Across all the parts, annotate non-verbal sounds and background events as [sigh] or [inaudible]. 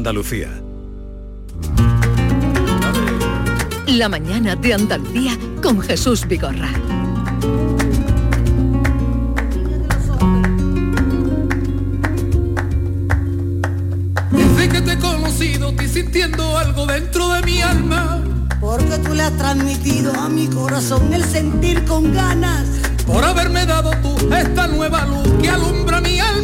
Andalucía. La mañana de Andalucía con Jesús Vigorra. Desde que te he conocido, estoy sintiendo algo dentro de mi alma. Porque tú le has transmitido a mi corazón el sentir con ganas. Por haberme dado tú esta nueva luz que alumbra mi alma.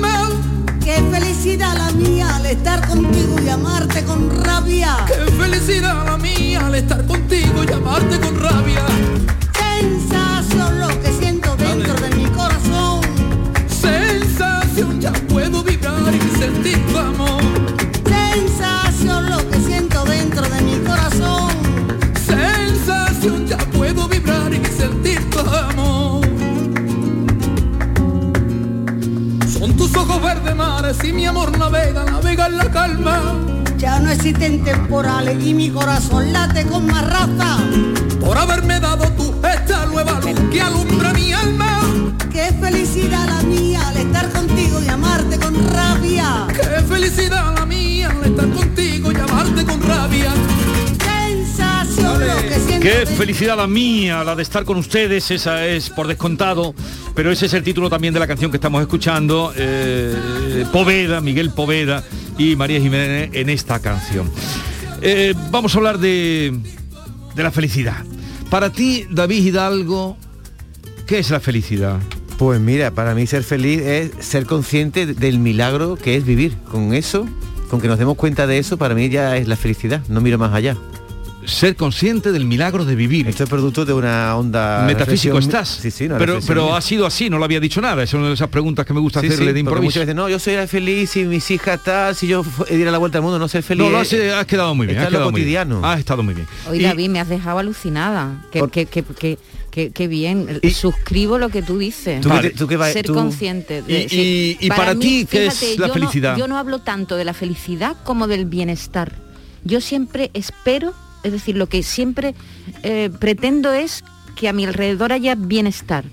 Qué felicidad la mía al estar contigo y amarte con rabia. Qué felicidad la mía al estar contigo y amarte con rabia. Sensación lo que siento dentro de mi corazón. Sensación ya puedo vibrar y sentir tu amor. Verdes mares y mi amor navega, navega en la calma. Ya no existen temporales y mi corazón late con más raza. Por haberme dado tú esta nueva luz que alumbra mi alma. Qué felicidad la mía al estar contigo y amarte con rabia. Qué felicidad la mía al estar contigo y amarte con rabia. Qué felicidad la mía, la de estar con ustedes, esa es por descontado, pero ese es el título también de la canción que estamos escuchando, eh, Poveda, Miguel Poveda y María Jiménez en esta canción. Eh, vamos a hablar de, de la felicidad. Para ti, David Hidalgo, ¿qué es la felicidad? Pues mira, para mí ser feliz es ser consciente del milagro que es vivir. Con eso, con que nos demos cuenta de eso, para mí ya es la felicidad. No miro más allá. Ser consciente del milagro de vivir. Esto es producto de una onda... Metafísico estás. Sí, sí, una pero, pero ha sido así, no lo había dicho nada. Es una de esas preguntas que me gusta Sí, hacerle sí, de improviso. muchas veces, no, yo soy feliz si mis hijas tal, si yo diera la vuelta al mundo, no ser feliz. No, lo has, eh, has quedado muy bien. está Has lo muy bien. cotidiano. Has estado muy bien. Hoy Y- David me has dejado alucinada. Que, Por- que, que, que, que- que bien. Y- Suscribo lo que tú dices. Tú que Vale. tú que va- Ser tú- consciente. de- Y- sí. y- y para ti, ¿qué es la yo no- felicidad? yo no hablo tanto de la felicidad como del bienestar. Yo siempre espero, es decir, lo que siempre eh, pretendo es que a mi alrededor haya bienestar.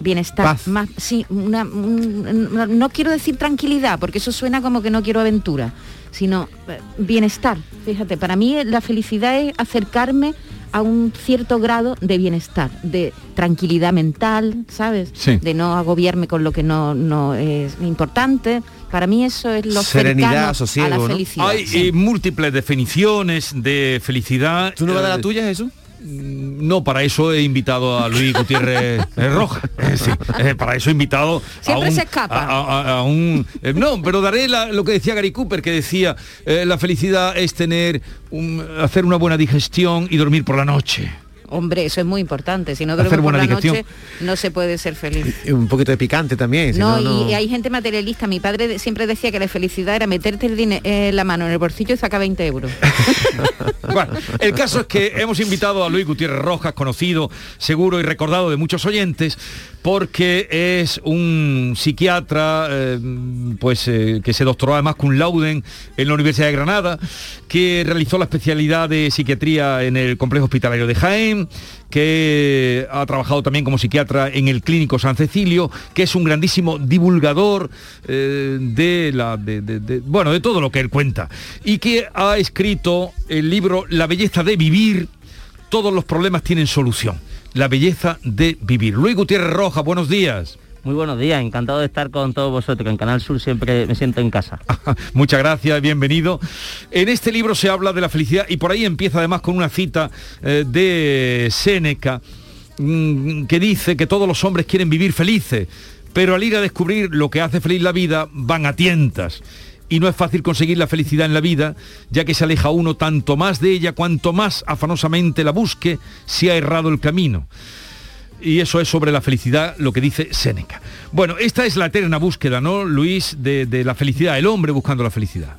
Bienestar, Paz. más, sí, una, un- no quiero decir tranquilidad, porque eso suena como que no quiero aventura, sino eh, bienestar. Fíjate, para mí la felicidad es acercarme a un cierto grado de bienestar, de tranquilidad mental, ¿sabes? Sí. De no agobiarme con lo que no, no es importante. Para mí eso es lo Serenidad, cercano a sosiego, la ¿no? felicidad. Hay sí. eh, múltiples definiciones de felicidad. ¿Tú no vas a dar Eh, la tuya, Jesús? No, para eso he invitado a Luis Gutiérrez [laughs] Roja. Eh, sí, eh, para eso he invitado Siempre a un, se escapa. A, a- a un eh, no, pero daré la- lo que decía Gary Cooper, que decía eh, la felicidad es tener un- hacer una buena digestión y dormir por la noche. Hombre, eso es muy importante. Si no duermo por la digestión. noche, no se puede ser feliz. Un poquito de picante también. si No, no, y, no- hay gente materialista. Mi padre siempre decía que la felicidad era meterte el dine- eh, la mano en el bolsillo y sacar 20 euros. [laughs] Bueno, el caso es que hemos invitado a Luis Gutiérrez Rojas, conocido, seguro y recordado de muchos oyentes, porque es un psiquiatra eh, pues, eh, que se doctoró además con Lauden en la Universidad de Granada, que realizó la especialidad de psiquiatría en el Complejo Hospitalario de Jaén, que ha trabajado también como psiquiatra en el Clínico San Cecilio, que es un grandísimo divulgador eh, de la bueno de todo lo que él cuenta y que ha escrito el libro La belleza de vivir. Todos los problemas tienen solución. La belleza de vivir. Luis Gutiérrez Roja, buenos días. Muy buenos días, encantado de estar con todos vosotros. En Canal Sur siempre me siento en casa. [laughs] Muchas gracias, bienvenido. En este libro se habla de la felicidad y por ahí empieza además con una cita eh, de Séneca mm, que dice que todos los hombres quieren vivir felices, pero al ir a descubrir lo que hace feliz la vida van a tientas. Y no es fácil conseguir la felicidad en la vida, ya que se aleja uno tanto más de ella cuanto más afanosamente la busque, si ha errado el camino. Y eso es sobre la felicidad lo que dice Séneca. Bueno, esta es la eterna búsqueda, ¿no, Luis, de, de la felicidad, el hombre buscando la felicidad.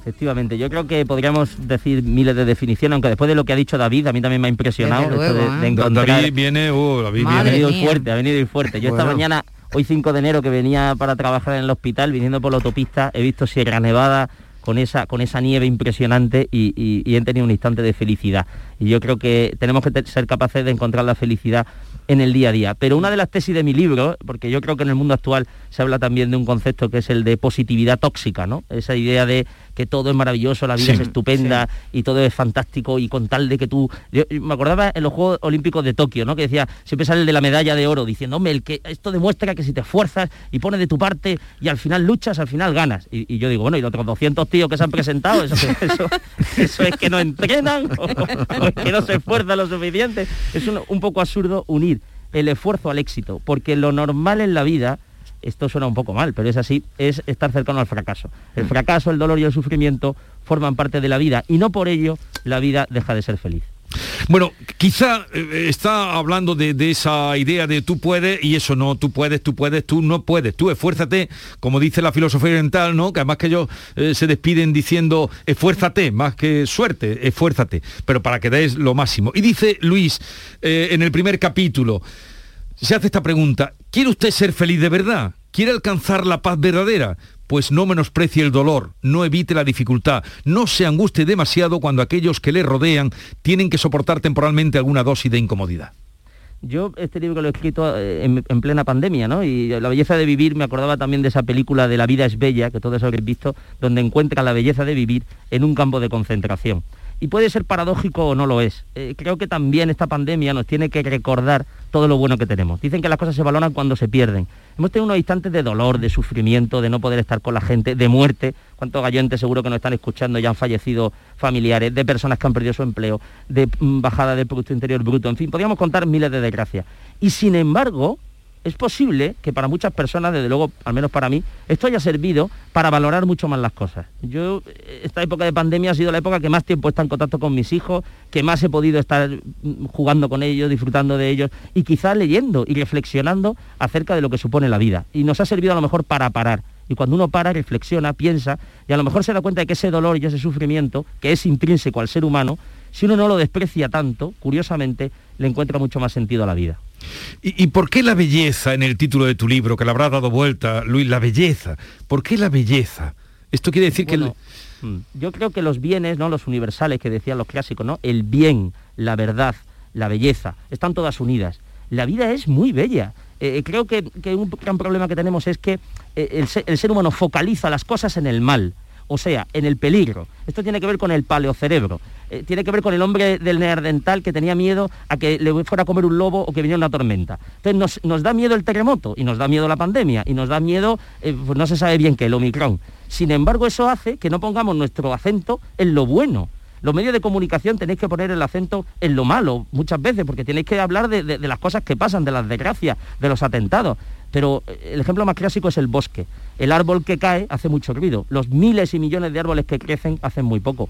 Efectivamente, yo creo que podríamos decir miles de definiciones, aunque después de lo que ha dicho David, a mí también me ha impresionado esto de, ¿eh? Encontrar... David viene, oh, David Madre ha viene. venido mía. fuerte, ha venido fuerte. Yo esta mañana, hoy 5 de enero, que venía para trabajar en el hospital, viniendo por la autopista, he visto Sierra Nevada con esa, con esa nieve impresionante y, he tenido un instante de felicidad. Y yo creo que tenemos que ser capaces de encontrar la felicidad en el día a día. Pero una de las tesis de mi libro, porque yo creo que en el mundo actual se habla también de un concepto que es el de positividad tóxica, ¿no? Esa idea de que todo es maravilloso, la vida Sí, es estupenda y todo es fantástico y con tal de que tú... yo- yo me acordaba en los Juegos Olímpicos de Tokio, ¿no? Que decía, siempre sale el de la medalla de oro, diciendo, hombre, el que esto demuestra que si te esfuerzas y pones de tu parte y al final luchas, al final ganas. Y, y yo digo, bueno, y los otros 200 tíos que se han presentado, eso, eso, [laughs] eso es que no entrenan o, o es que no se esfuerzan lo suficiente. Es un, un poco absurdo unir el esfuerzo al éxito, porque lo normal en la vida esto suena un poco mal, pero es así, es estar cercano al fracaso. El fracaso, el dolor y el sufrimiento forman parte de la vida y no por ello la vida deja de ser feliz. Bueno, quizá eh, está hablando de, de esa idea de tú puedes y eso no, tú puedes, tú puedes, tú no puedes, tú esfuérzate, como dice la filosofía oriental, ¿no? Que además que ellos eh, se despiden diciendo esfuérzate, más que suerte, esfuérzate, pero para que des lo máximo. Y dice Luis eh, en el primer capítulo, se hace esta pregunta, ¿quiere usted ser feliz de verdad? ¿Quiere alcanzar la paz verdadera? Pues no menosprecie el dolor, no evite la dificultad, no se angustie demasiado cuando aquellos que le rodean tienen que soportar temporalmente alguna dosis de incomodidad. Yo este libro lo he escrito eh, en, en plena pandemia, ¿no? Y la belleza de vivir, me acordaba también de esa película de La vida es bella, que todos habréis visto, donde encuentra la belleza de vivir en un campo de concentración. Y puede ser paradójico o no lo es. Eh, creo que también esta pandemia nos tiene que recordar todo lo bueno que tenemos. Dicen que las cosas se valoran cuando se pierden. Hemos tenido unos instantes de dolor, de sufrimiento, de no poder estar con la gente, de muerte. ¿Cuántos gallantes seguro que nos están escuchando ya han fallecido familiares, de personas que han perdido su empleo, de mm, bajada del Producto Interior Bruto? En fin, podríamos contar miles de desgracias. Y sin embargo, es posible que para muchas personas, desde luego, al menos para mí, esto haya servido para valorar mucho más las cosas. Yo, eh, esta época de pandemia ha sido la época que más tiempo he estado en contacto con mis hijos, que más he podido estar mm, jugando con ellos, disfrutando de ellos y quizás leyendo y reflexionando acerca de lo que supone la vida. Y nos ha servido a lo mejor para parar. Y cuando uno para, reflexiona, piensa, y a lo mejor se da cuenta de que ese dolor y ese sufrimiento, que es intrínseco al ser humano, si uno no lo desprecia tanto, curiosamente, le encuentra mucho más sentido a la vida. ¿Y, por qué la belleza en el título de tu libro, que le habrá dado vuelta, Luis, la belleza? ¿Por qué la belleza? Esto quiere decir que... mm, Yo creo que los bienes, ¿no? Los universales que decían los clásicos, ¿no? El bien, la verdad, la belleza, están todas unidas. La vida es muy bella. Eh, creo que, que un gran problema que tenemos es que eh, el ser humano focaliza las cosas en el mal, o sea, en el peligro. Esto tiene que ver con el paleocerebro, eh, tiene que ver con el hombre del neandertal que tenía miedo a que le fuera a comer un lobo o que viniera una tormenta. Entonces nos, da miedo el terremoto y nos da miedo la pandemia y nos da miedo, eh, pues no se sabe bien qué, el Omicron. Sin embargo, eso hace que no pongamos nuestro acento en lo bueno. Los medios de comunicación tenéis que poner el acento en lo malo muchas veces, porque tenéis que hablar de, las cosas que pasan, de las desgracias, de los atentados. Pero eh, el ejemplo más clásico es el bosque. El árbol que cae hace mucho ruido. Los miles y millones de árboles que crecen hacen muy poco.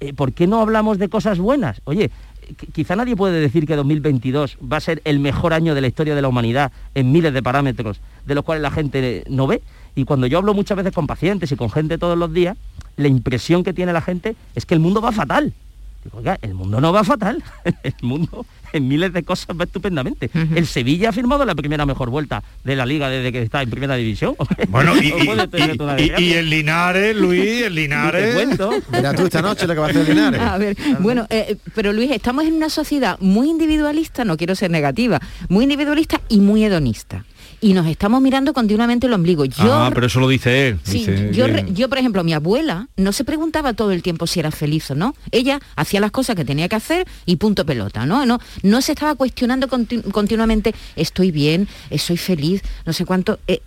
Eh, ¿Por qué no hablamos de cosas buenas? Oye, eh, qui- quizá nadie puede decir que 2022 va a ser el mejor año de la historia de la humanidad en miles de parámetros, de los cuales la gente no ve. Y cuando yo hablo muchas veces con pacientes y con gente todos los días, la impresión que tiene la gente es que el mundo va fatal. Digo, oiga, el mundo no va fatal. [laughs] el mundo en miles de cosas va estupendamente. El Sevilla ha firmado la primera mejor vuelta de la liga desde que está en primera división. [laughs] Bueno, y, el Linares, Luis, el [laughs] Linares... cuento. Mira tú esta noche lo que va a hacer Linares. A ver, bueno, eh, pero Luis, estamos en una sociedad muy individualista, no quiero ser negativa, muy individualista y muy hedonista. Y nos estamos mirando continuamente el ombligo. Yo, ah, pero eso lo dice él. Sí, dice yo, que- yo, por ejemplo, mi abuela no se preguntaba todo el tiempo si era feliz o no. Ella hacía las cosas que tenía que hacer y punto pelota, ¿no? No, no se estaba cuestionando conti- continuamente, estoy bien, eh, soy feliz, no sé cuánto. Eh,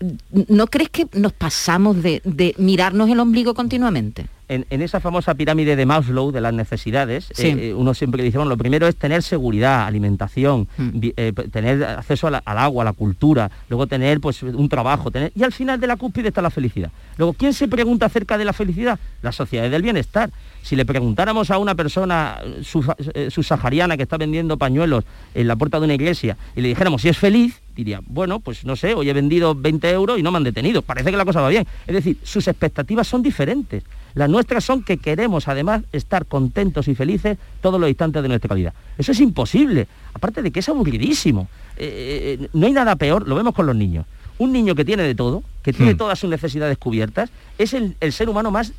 ¿No crees que nos pasamos de, de mirarnos el ombligo continuamente? En, en esa famosa pirámide de Maslow de las necesidades, Sí. eh, eh, uno siempre dice, bueno, lo primero es tener seguridad, alimentación, Mm. eh, tener acceso la- al agua, a la cultura, luego tener pues un trabajo, tener y al final de la cúspide está la felicidad. Luego, ¿quién se pregunta acerca de la felicidad? Las sociedades del bienestar. Si le preguntáramos a una persona su- subsahariana que está vendiendo pañuelos en la puerta de una iglesia y le dijéramos si es feliz, diría, bueno, pues no sé, hoy he vendido 20 euros y no me han detenido. Parece que la cosa va bien. Es decir, sus expectativas son diferentes. Las nuestras son que queremos además estar contentos y felices todos los instantes de nuestra vida. Eso es imposible. Aparte de que es aburridísimo. Eh, eh, no hay nada peor, lo vemos con los niños. Un niño que tiene de todo, que tiene Hmm. todas sus necesidades cubiertas, es el, el ser humano más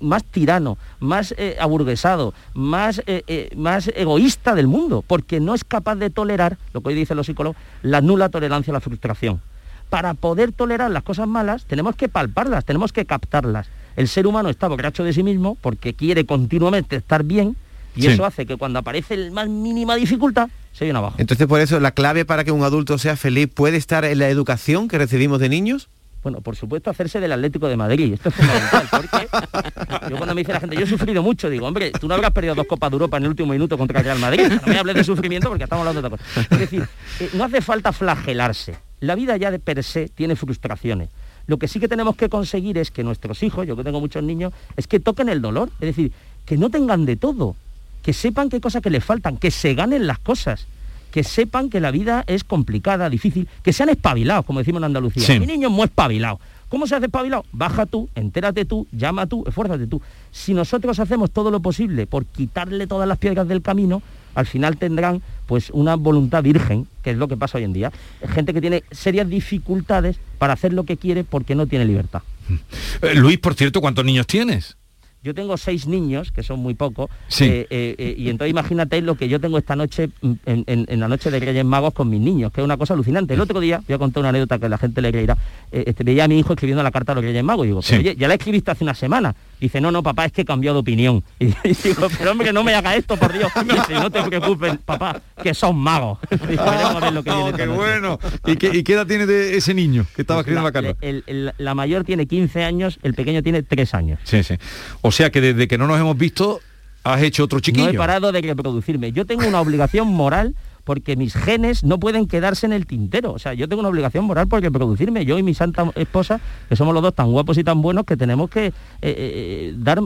más tirano, más eh, aburguesado, más, eh, eh, más egoísta del mundo, porque no es capaz de tolerar, lo que hoy dicen los psicólogos, la nula tolerancia a la frustración. Para poder tolerar las cosas malas tenemos que palparlas, tenemos que captarlas. El ser humano está borracho de sí mismo porque quiere continuamente estar bien y Sí. eso hace que cuando aparece el más mínima dificultad se viene abajo. Entonces por eso la clave para que un adulto sea feliz puede estar en la educación que recibimos de niños. Bueno, por supuesto, hacerse del Atlético de Madrid. Esto es fundamental, porque yo cuando me dice la gente, yo he sufrido mucho, digo, hombre, tú no habrás perdido dos copas de Europa en el último minuto contra el Real Madrid. No me hables de sufrimiento porque estamos hablando de otra cosa. Es decir, eh, no hace falta flagelarse. La vida ya de per se tiene frustraciones. Lo que sí que tenemos que conseguir es que nuestros hijos, yo que tengo muchos niños, es que toquen el dolor. Es decir, que no tengan de todo, que sepan qué cosas que les faltan, que se ganen las cosas que sepan que la vida es complicada, difícil, que sean espabilados, como decimos en Andalucía. Sí. Mi niño es muy espabilado. ¿Cómo se hace espabilado? Baja tú, entérate tú, llama tú, esfuérzate tú. Si nosotros hacemos todo lo posible por quitarle todas las piedras del camino, al final tendrán pues una voluntad virgen, que es lo que pasa hoy en día. Gente que tiene serias dificultades para hacer lo que quiere porque no tiene libertad. [laughs] Eh, Luis, por cierto, ¿cuántos niños tienes? Yo tengo seis niños, que son muy pocos, Sí. eh, eh, eh, y entonces imagínate lo que yo tengo esta noche mm, en, en- en la noche de Reyes Magos con mis niños, que es una cosa alucinante. El otro día, voy a contar una anécdota que la gente le creerá, eh, este, veía a mi hijo escribiendo la carta a los Reyes Magos, y digo, Sí. "Pero, oye, ya la escribiste hace una semana. Dice, no, no, papá, es que he cambiado de opinión. [laughs] Y, digo, pero hombre, no me haga esto, por Dios. Dice, no te preocupes, papá, que son magos. [laughs] Digo, veremos a ver lo que [laughs] Oh, qué noche". bueno. ¿Y qué, y qué edad tiene de ese niño que estaba escribiendo la, carta? el- el- la mayor tiene 15 años, el pequeño tiene 3 años. Sí, sí. O sea que desde que no nos hemos visto, has hecho otro chiquillo. No he parado de reproducirme. Yo tengo una obligación moral porque mis genes no pueden quedarse en el tintero. O sea, yo tengo una obligación moral por reproducirme. Yo y mi santa esposa, que somos los dos tan guapos y tan buenos que tenemos que eh, eh, dar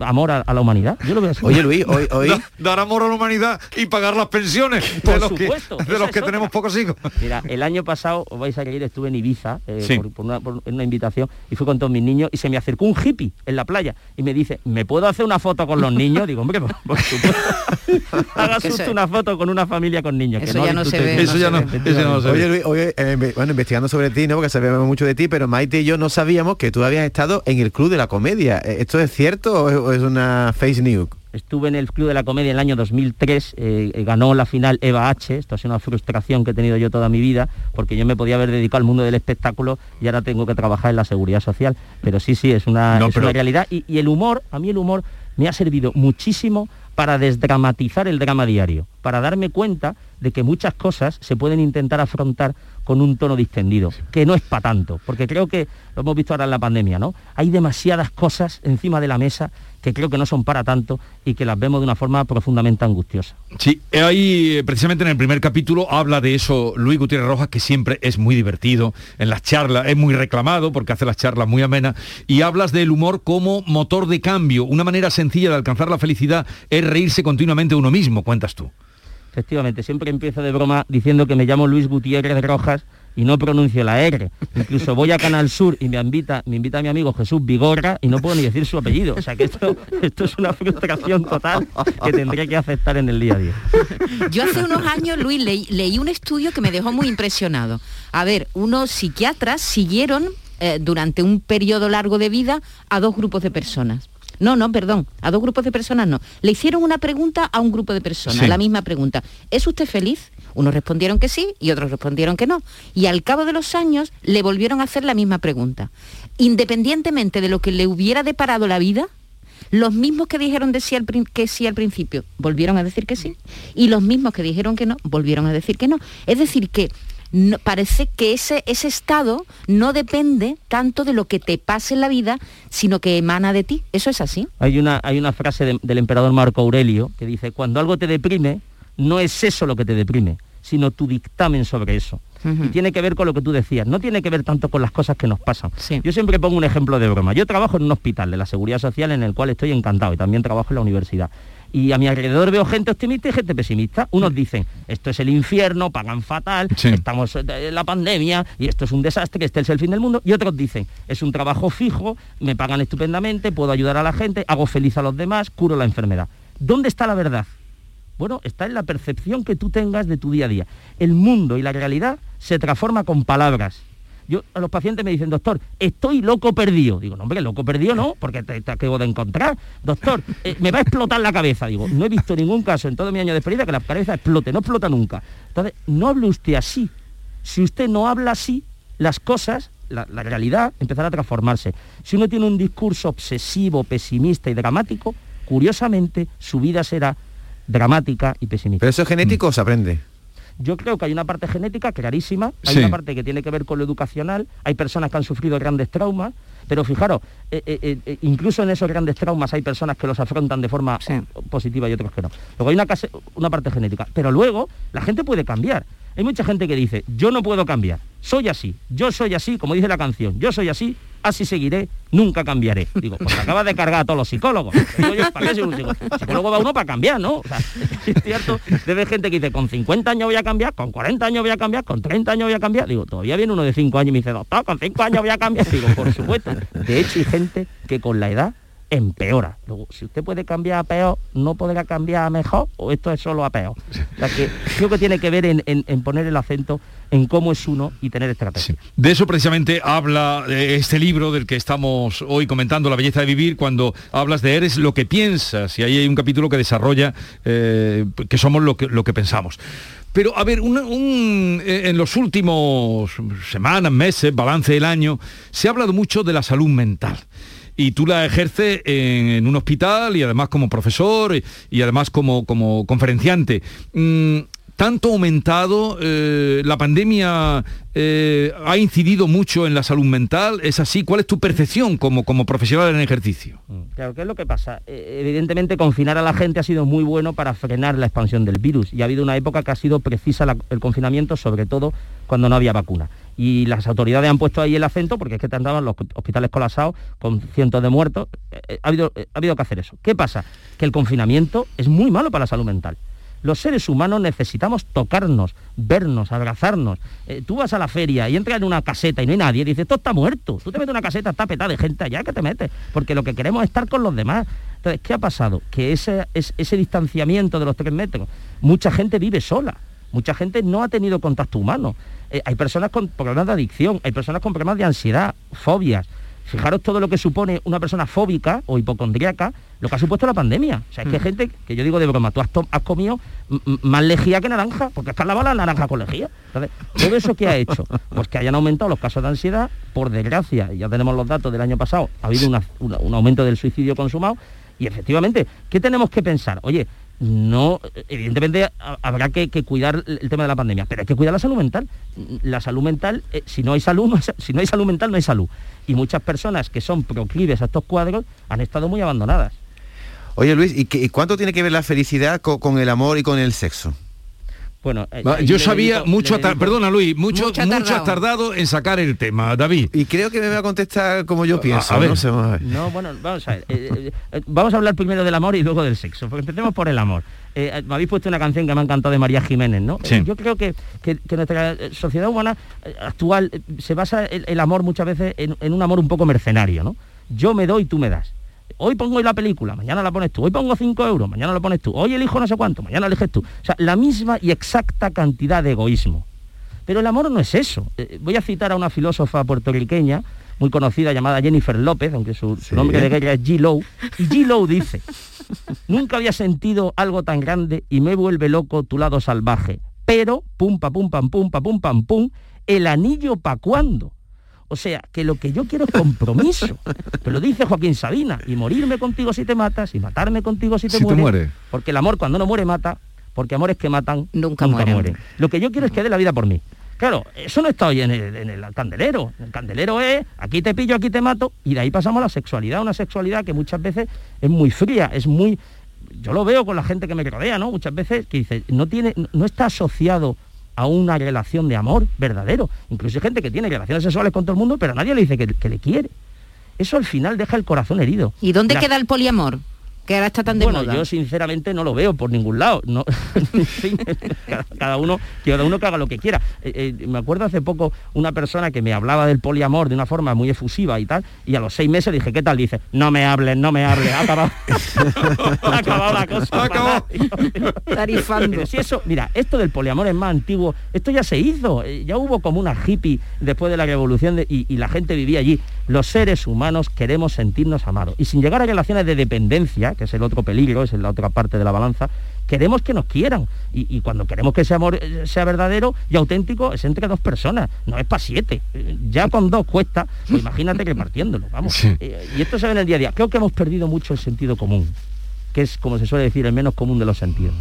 amor a, a la humanidad. Yo lo veo así. Oye Luis, hoy, hoy [laughs] Da- dar amor a la humanidad y pagar las pensiones Por de los supuesto, que, de los que tenemos pocos hijos. Mira, el año pasado, os vais a reír, estuve en Ibiza eh, Sí. por, por una, por una invitación y fui con todos mis niños y se me acercó un hippie en la playa y me dice, ¿me puedo hacer una foto con los niños? Digo, hombre, por, por supuesto. [laughs] Hagas usted una foto con una familia con niños. que Eso ya no se ve, Eso ya no, se eso ya no se ve. Oye Luis, eh, bueno, investigando sobre ti, ¿no? Porque sabíamos mucho de ti, pero Maite y yo no sabíamos que tú habías estado en el Club de la Comedia. Eh, ¿Esto es cierto o es, o es una face news? Estuve en el Club de la Comedia en el año 2003, eh, eh, ganó la final Eva H. Esto ha sido una frustración que he tenido yo toda mi vida, porque yo me podía haber dedicado al mundo del espectáculo y ahora tengo que trabajar en la seguridad social. Pero sí, sí, es una, No, es pero- una realidad. Y, y el humor, a mí el humor me ha servido muchísimo para desdramatizar el drama diario, para darme cuenta de que muchas cosas se pueden intentar afrontar con un tono distendido, que no es para tanto, porque creo que lo hemos visto ahora en la pandemia, ¿no? Hay demasiadas cosas encima de la mesa que creo que no son para tanto y que las vemos de una forma profundamente angustiosa. Sí, ahí eh, precisamente en el primer capítulo habla de eso Luis Gutiérrez Rojas, que siempre es muy divertido en las charlas, es muy reclamado porque hace las charlas muy amenas, y hablas del humor como motor de cambio. Una manera sencilla de alcanzar la felicidad es reírse continuamente de uno mismo, cuentas tú. Efectivamente, siempre empiezo de broma diciendo que me llamo Luis Gutiérrez Rojas y no pronuncio la R. Incluso voy a Canal Sur y me invita, me invita mi amigo Jesús Vigorra y no puedo ni decir su apellido. O sea que esto, esto es una frustración total que tendré que aceptar en el día a día. Yo hace unos años, Luis, leí, leí un estudio que me dejó muy impresionado. A ver, unos psiquiatras siguieron eh, durante un periodo largo de vida a dos grupos de personas. No, no, perdón, a dos grupos de personas no. Le hicieron una pregunta a un grupo de personas, Sí. la misma pregunta. ¿Es usted feliz? Unos respondieron que sí y otros respondieron que no. Y al cabo de los años le volvieron a hacer la misma pregunta. Independientemente de lo que le hubiera deparado la vida, los mismos que dijeron de sí al prin- que sí al principio volvieron a decir que sí y los mismos que dijeron que no volvieron a decir que no. Es decir, que no- parece que ese, ese estado no depende tanto de lo que te pase en la vida, sino que emana de ti. ¿Eso es así? Hay una, hay una frase de- del emperador Marco Aurelio que dice, cuando algo te deprime, no es eso lo que te deprime, sino tu dictamen sobre eso. Y tiene que ver con lo que tú decías, no tiene que ver tanto con las cosas que nos pasan. Sí. Yo siempre pongo un ejemplo de broma. Yo trabajo en un hospital de la Seguridad Social en el cual estoy encantado y también trabajo en la universidad. Y a mi alrededor veo gente optimista y gente pesimista. Unos dicen, esto es el infierno, pagan fatal, Sí. estamos en la pandemia y esto es un desastre, este es el fin del mundo. Y otros dicen, es un trabajo fijo, me pagan estupendamente, puedo ayudar a la gente, hago feliz a los demás, curo la enfermedad. ¿Dónde está la verdad? Bueno, está en la percepción que tú tengas de tu día a día. El mundo y la realidad se transforma con palabras. Yo a los pacientes me dicen, doctor, estoy loco perdido. Digo, no, hombre, loco perdido no, porque te, te acabo de encontrar. Doctor, eh, me va a explotar la cabeza. Digo, no he visto ningún caso en todo mi año de experiencia que la cabeza explote, no explota nunca. Entonces, no hable usted así. Si usted no habla así, las cosas la, realidad empezará a transformarse. Si uno tiene un discurso obsesivo, pesimista y dramático, curiosamente su vida será dramática y pesimista. ¿Pero eso es genético o se aprende? Yo creo que hay una parte genética clarísima, hay Sí. una parte que tiene que ver con lo educacional, hay personas que han sufrido grandes traumas, pero fijaros, eh, eh, eh, incluso en esos grandes traumas hay personas que los afrontan de forma Sí. positiva y otros que no. Luego hay una parte genética, pero luego la gente puede cambiar. Hay mucha gente que dice, yo no puedo cambiar, soy así, yo soy así, como dice la canción, yo soy así, así seguiré, nunca cambiaré. Digo, pues acaba de cargar a todos los psicólogos. Digo yo, ¿para qué soy un psicólogo? El psicólogo va uno para cambiar, ¿no? O [laughs] es cierto, debe gente que dice, con 50 años voy a cambiar, con 40 años voy a cambiar, con 30 años voy a cambiar. Digo, todavía viene uno de 5 años y me dice, doctor, con 5 años voy a cambiar. Digo, por supuesto. De hecho, hay gente que con la edad empeora. Luego, si usted puede cambiar a peor, ¿no podrá cambiar a mejor o esto es solo a peor? Que creo que tiene que ver en, en- poner el acento en cómo es uno y tener estrategia. De eso precisamente habla eh, este libro del que estamos hoy comentando, La belleza de vivir, cuando hablas de eres lo que piensas, y ahí hay un capítulo que desarrolla eh, que somos lo que, lo que pensamos. Pero, a ver, un- eh, en los últimos semanas, meses, balance del año, se ha hablado mucho de la salud mental. Y tú la ejerces en, un hospital y además como profesor y, además como, como conferenciante. Mm, ¿Tanto aumentado? eh, ¿La pandemia eh, ha incidido mucho en la salud mental? ¿Es así? ¿Cuál es tu percepción como, como profesional en ejercicio? Claro, ¿qué es lo que pasa? Eh, evidentemente confinar a la gente ha sido muy bueno para frenar la expansión del virus y ha habido una época que ha sido precisa el confinamiento, sobre todo cuando no había vacuna. Y las autoridades han puesto ahí el acento porque es que andaban los hospitales colapsados con cientos de muertos. Eh, eh, ha, habido, eh, ha habido que hacer eso. ¿Qué pasa? Que el confinamiento es muy malo para la salud mental. Los seres humanos necesitamos tocarnos, vernos, abrazarnos. Tú vas a la feria y entras en una caseta y no hay nadie, y dices, esto está muerto. Tú te metes en una caseta, está petada de gente allá que te metes, porque lo que queremos es estar con los demás. Entonces, ¿qué ha pasado? Que ese, es- ese distanciamiento de los tres metros, mucha gente vive sola. Mucha gente no ha tenido contacto humano. Eh, hay personas con problemas de adicción, hay personas con problemas de ansiedad, fobias. Fijaros todo lo que supone una persona fóbica o hipocondríaca, lo que ha supuesto la pandemia. O sea, es que hay gente que yo digo de broma, tú has, comido más lejía que naranja, porque has lavado la naranja con lejía. Entonces, todo eso que ha hecho, pues que hayan aumentado los casos de ansiedad, por desgracia, y ya tenemos los datos del año pasado, ha habido una- una- un aumento del suicidio consumado, y efectivamente, ¿qué tenemos que pensar? Oye, no, evidentemente ha- habrá que, cuidar el tema de la pandemia, pero hay que cuidar la salud mental. La salud mental, eh, si no hay salud, [laughs] no si no hay salud mental, no hay salud. Y muchas personas que son proclives a estos cuadros han estado muy abandonadas. Oye Luis, ¿y, qué- cuánto tiene que ver la felicidad co- con, el amor y con el sexo? Bueno, Yo sabía dedico- mucho, dedico- perdona Luis, mucho, Mucho ha mucho has tardado. tardado en sacar el tema, David. Y creo que me va a contestar como yo pienso. a ver. no sé, vamos a ver. No, bueno, vamos a ver. eh, eh, eh, vamos a hablar primero del amor y luego del sexo. Porque empecemos por el amor. Eh, me habéis puesto una canción que me ha encantado de María Jiménez, ¿no? Sí. Eh, Yo creo que, que- que nuestra sociedad humana actual eh, se basa el, el amor muchas veces en, en un amor un poco mercenario, ¿no? Yo me doy, tú me das. Hoy pongo la película, mañana la pones tú. Hoy pongo 5 euros, mañana lo pones tú. Hoy elijo no sé cuánto, mañana eliges tú. O sea, la misma y exacta cantidad de egoísmo. Pero el amor no es eso. Eh, voy a citar a una filósofa puertorriqueña muy conocida llamada Jennifer López, aunque su, nombre de guerra es G. Lowe. Y G. Lowe dice, nunca había sentido algo tan grande y me vuelve loco tu lado salvaje. Pero, pum, pa, pum, pam, pum, pa, pum, pam, pum, el anillo pa' cuándo. O sea, que lo que yo quiero es compromiso. Que lo dice Joaquín Sabina. Y morirme contigo si te matas, y matarme contigo si te Si te mueres. mueres. Porque el amor cuando no muere mata, porque amores que matan Nunca mueren. Lo que yo quiero es que dé la vida por mí. Claro, eso no está hoy en el, en el candelero. El candelero es, aquí te pillo, aquí te mato, y de ahí pasamos a la sexualidad, una sexualidad que muchas veces es muy fría, es muy... Yo lo veo con la gente que me rodea, ¿no? Muchas veces que dice, no, tiene, no está asociado a una relación de amor verdadero. Incluso hay gente que tiene relaciones sexuales con todo el mundo, pero nadie le dice que, que le quiere. Eso al final deja el corazón herido. ¿Y dónde La- queda el poliamor? Que ahora está tan de bueno, moda. yo sinceramente no lo veo por ningún lado. No, [laughs] cada, uno, cada uno que haga lo que quiera. Eh, eh, me acuerdo hace poco una persona que me hablaba del poliamor de una forma muy efusiva y tal, y a los seis meses dije, ¿qué tal? Dice, no me hables, no me hables, ha acabado, [laughs] ha acabado la cosa. Acabó. [laughs] Tarifando. Pero si eso, mira, esto del poliamor es más antiguo, esto ya se hizo, eh, ya hubo como una hippie después de la revolución de- y, y la gente vivía allí. Los seres humanos queremos sentirnos amados. Y sin llegar a relaciones de dependencia, que que es el otro peligro, es la otra parte de la balanza, queremos que nos quieran. Y, cuando queremos que ese amor eh, sea verdadero y auténtico, es entre dos personas, no es para siete. Eh, ya con dos cuesta, pues imagínate repartiéndolo, vamos. [laughs] Eh, y esto se ve en el día a día. Creo que hemos perdido mucho el sentido común que es, como se suele decir, el menos común de los sentidos.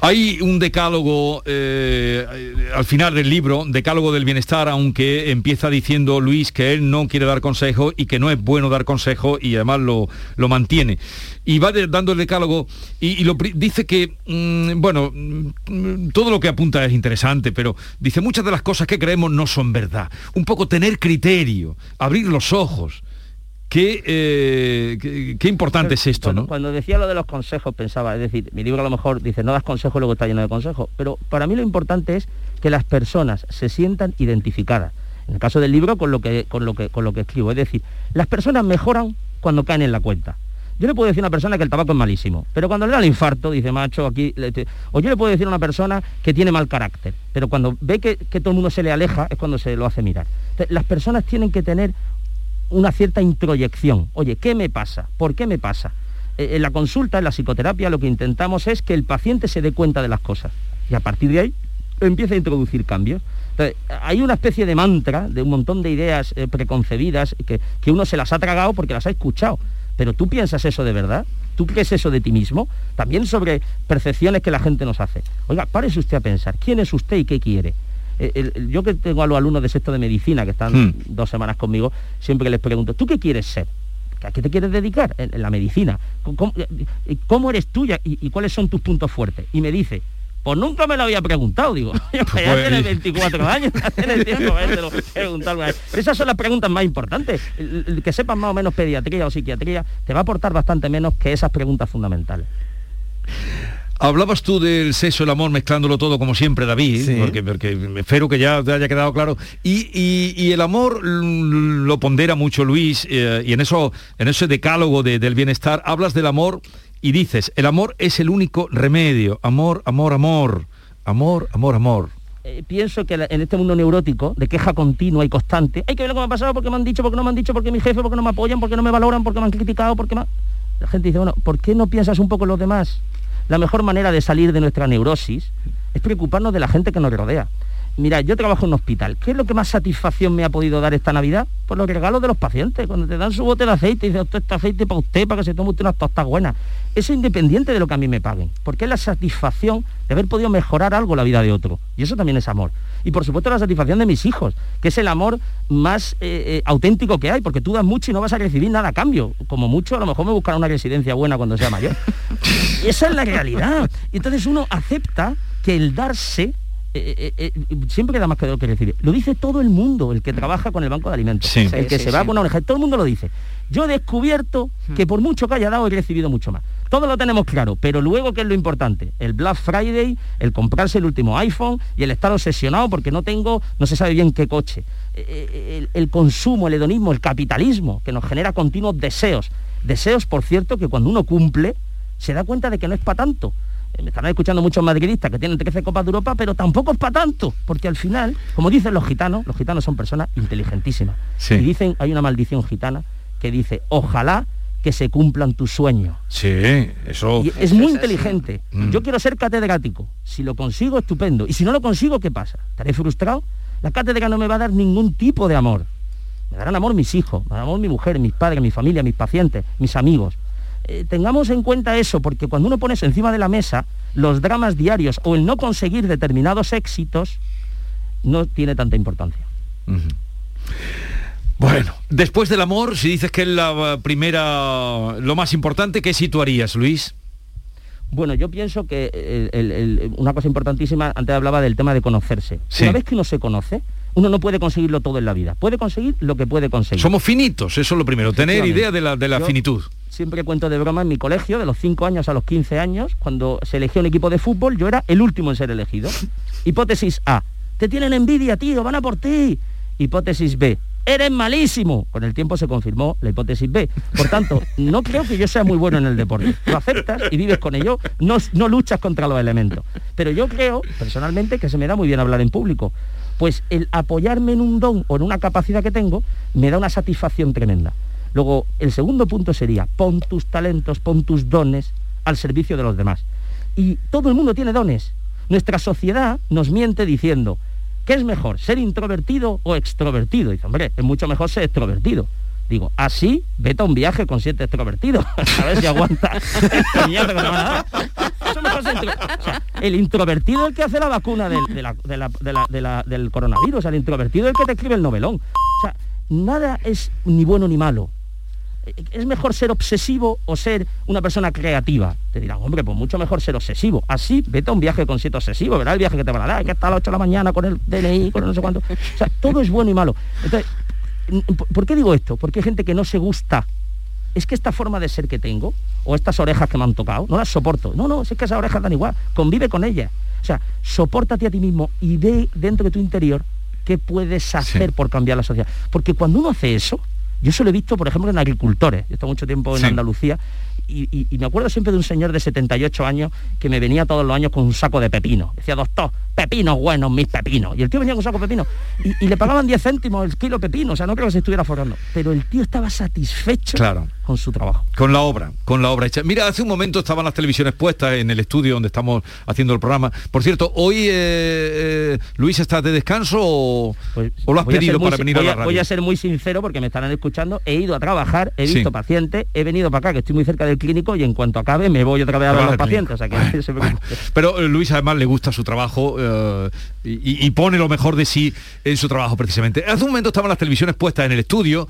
Hay un decálogo eh, al final del libro, decálogo del bienestar, aunque empieza diciendo Luis que él no quiere dar consejo y que no es bueno dar consejo y además lo, lo mantiene. Y va dando el decálogo y, lo, dice que, mm, bueno, mm, todo lo que apunta es interesante, pero dice muchas de las cosas que creemos no son verdad. Un poco tener criterio, abrir los ojos. Eh, qué, qué, importante es esto, ¿no? Cuando decía lo de los consejos pensaba, es decir, mi libro a lo mejor dice no das consejos, luego está lleno de consejos, pero para mí lo importante es que las personas se sientan identificadas. En el caso del libro con lo que, con lo que, con lo que escribo, es decir, las personas mejoran cuando caen en la cuenta. Yo le puedo decir a una persona que el tabaco es malísimo, pero cuando le da el infarto, dice macho, aquí... O yo le puedo decir a una persona que tiene mal carácter, pero cuando ve que, que todo el mundo se le aleja es cuando se lo hace mirar. las personas tienen que tener una cierta introyección. Oye, ¿qué me pasa? ¿Por qué me pasa? Eh, en la consulta, en la psicoterapia, lo que intentamos es que el paciente se dé cuenta de las cosas y a partir de ahí empieza a introducir cambios. Hay una especie de mantra, de un montón de ideas eh, preconcebidas que, que uno se las ha tragado porque las ha escuchado. Pero tú piensas eso de verdad, ¿Tú crees eso de ti mismo? También sobre percepciones que la gente nos hace. Oiga, párese usted a pensar, ¿quién es usted y qué quiere? Eh, yo que tengo a los alumnos de sexto de medicina que están hmm. dos semanas conmigo, siempre les pregunto, ¿tú qué quieres ser? ¿A qué te quieres dedicar? En, la medicina. ¿Cómo, eh, cómo eres tuya y, cuáles son tus puntos fuertes? Y me dice, pues nunca me lo había preguntado, digo. [laughs] ya tienes 24 años, ya tienes tiempo de Esas son las preguntas más importantes. que sepas más o menos pediatría o psiquiatría te va a aportar bastante menos que esas preguntas fundamentales. Hablabas tú del sexo, el amor, mezclándolo todo como siempre, David, porque, porque, espero que ya te haya quedado claro. Y, el amor lo pondera mucho Luis, eh, y en, eso, en ese decálogo del bienestar hablas del amor y dices, el amor es el único remedio. Amor, amor, amor. Amor, amor, amor. Eh, pienso que en este mundo neurótico, de queja continua y constante, hay que ver lo que me ha pasado, porque me han dicho, porque no me han dicho, porque mi jefe, porque no me apoyan, porque no me valoran, porque me han criticado, porque me... La gente dice, bueno, ¿por qué no piensas un poco en los demás? La mejor manera de salir de nuestra neurosis es preocuparnos de la gente que nos rodea. Mira, yo trabajo en un hospital. ¿Qué es lo que más satisfacción me ha podido dar esta Navidad? Pues los regalos de los pacientes. Cuando te dan su bote de aceite y dicen, este aceite para usted, para que se tome usted unas tostas buenas. Eso independiente de lo que a mí me paguen. Porque es la satisfacción de haber podido mejorar algo la vida de otro. Y eso también es amor. Y por supuesto la satisfacción de mis hijos, que es el amor más eh, eh, auténtico que hay, porque tú das mucho y no vas a recibir nada a cambio. Como mucho, a lo mejor me buscará una residencia buena cuando sea mayor. [laughs] y esa es la realidad. Y entonces uno acepta que el darse eh, eh, eh, siempre queda más que lo que recibir. Lo dice todo el mundo, el que trabaja con el banco de alimentos, el que se va con una oreja, todo el mundo lo dice. Yo he descubierto hmm. que por mucho que haya dado he recibido mucho más. Todo lo tenemos claro, pero luego qué es lo importante, el Black Friday, el comprarse el último iPhone y el estar obsesionado porque no tengo, no se sabe bien qué coche. El, el consumo, el hedonismo, el capitalismo, que nos genera continuos deseos. Deseos, por cierto, que cuando uno cumple, se da cuenta de que no es para tanto me están escuchando muchos madridistas que tienen 13 Copas de Europa, pero tampoco es para tanto, porque al final, como dicen los gitanos, los gitanos son personas inteligentísimas. Y dicen, hay una maldición gitana que dice, ojalá que se cumplan tus sueños. Sí, eso... es muy inteligente. Mm. Yo quiero ser catedrático. Si lo consigo, estupendo. Y si no lo consigo, ¿qué pasa? ¿Estaré frustrado? La cátedra no me va a dar ningún tipo de amor. Me darán amor mis hijos, me darán amor mi mujer, mis padres, mi familia, mis pacientes, mis amigos. Eh, tengamos en cuenta eso, porque cuando uno pone encima de la mesa los dramas diarios o el no conseguir determinados éxitos, no tiene tanta importancia. Bueno, después del amor, si dices que es la primera, lo más importante, ¿qué situarías, Luis? Bueno, yo pienso que una cosa importantísima, antes hablaba del tema de conocerse. Una vez que uno se conoce, uno no puede conseguirlo todo en la vida. Puede conseguir lo que puede conseguir. Somos finitos, eso es lo primero, tener idea de la, de la finitud. Siempre cuento de broma en mi colegio, de los 5 años a los 15 años, cuando se elegía un equipo de fútbol, yo era el último en ser elegido. [laughs] Hipótesis A, te tienen envidia, tío, van a por ti. Hipótesis B, eres malísimo. Con el tiempo se confirmó la hipótesis B. Por tanto, no creo que yo sea muy bueno en el deporte. Lo aceptas y vives con ello, no, no luchas contra los elementos. Pero yo creo, personalmente, que se me da muy bien hablar en público pues el apoyarme en un don o en una capacidad que tengo me da una satisfacción tremenda. Luego, el segundo punto sería, pon tus talentos, pon tus dones al servicio de los demás. Y todo el mundo tiene dones. Nuestra sociedad nos miente diciendo, ¿qué es mejor, ser introvertido o extrovertido? dice, hombre, es mucho mejor ser extrovertido. Digo, así, vete a un viaje con siete extrovertidos, [laughs] a ver si aguanta [laughs] el introvertido es el que hace la vacuna del, del coronavirus, el introvertido es el que te escribe el novelón. O sea, nada es ni bueno ni malo. ¿Es mejor ser obsesivo o ser una persona creativa? Te dirán, hombre, pues mucho mejor ser obsesivo. Así, vete a un viaje con siete obsesivos, verás el viaje que te van a dar, hay que estar a las 8 de la mañana con el DNI, con el no sé cuánto. O sea, todo es bueno y malo. Entonces, ¿por- ¿por qué digo esto? Porque hay gente que no se gusta. Es que esta forma de ser que tengo, o estas orejas que me han tocado, no las soporto. No, no, es que esas orejas dan igual. Convive con ellas. O sea, sopórtate a ti mismo y ve dentro de tu interior qué puedes hacer por cambiar la sociedad. Porque cuando uno hace eso, yo eso lo he visto, por ejemplo, en agricultores. Yo he estado mucho tiempo en Sí. Andalucía y, y- y me acuerdo siempre de un señor de 78 años que me venía todos los años con un saco de pepino. Decía, doctor, pepinos buenos, mis pepinos. Y el tío venía con un saco de pepino. Y, y le pagaban 10 céntimos el kilo de pepino. O sea, no creo que se estuviera forrando. Pero el tío estaba satisfecho Claro. Con su trabajo. Con la obra, con la obra hecha. Mira, hace un momento estaban las televisiones puestas en el estudio donde estamos haciendo el programa. Por cierto, hoy eh, eh, Luis está de descanso o, Pues o lo has pedido muy para venir a la radio. Voy a ser muy sincero porque me estarán escuchando. He ido a trabajar, he Sí. visto pacientes, he venido para acá, que estoy muy cerca del clínico y en cuanto acabe me voy otra vez a ver los pacientes. O sea clínico. que [laughs] no [laughs] se Bueno, preocupe. pero eh, Luis además le gusta su trabajo eh, y, y pone lo mejor de sí en su trabajo precisamente. Hace un momento estaban las televisiones puestas en el estudio,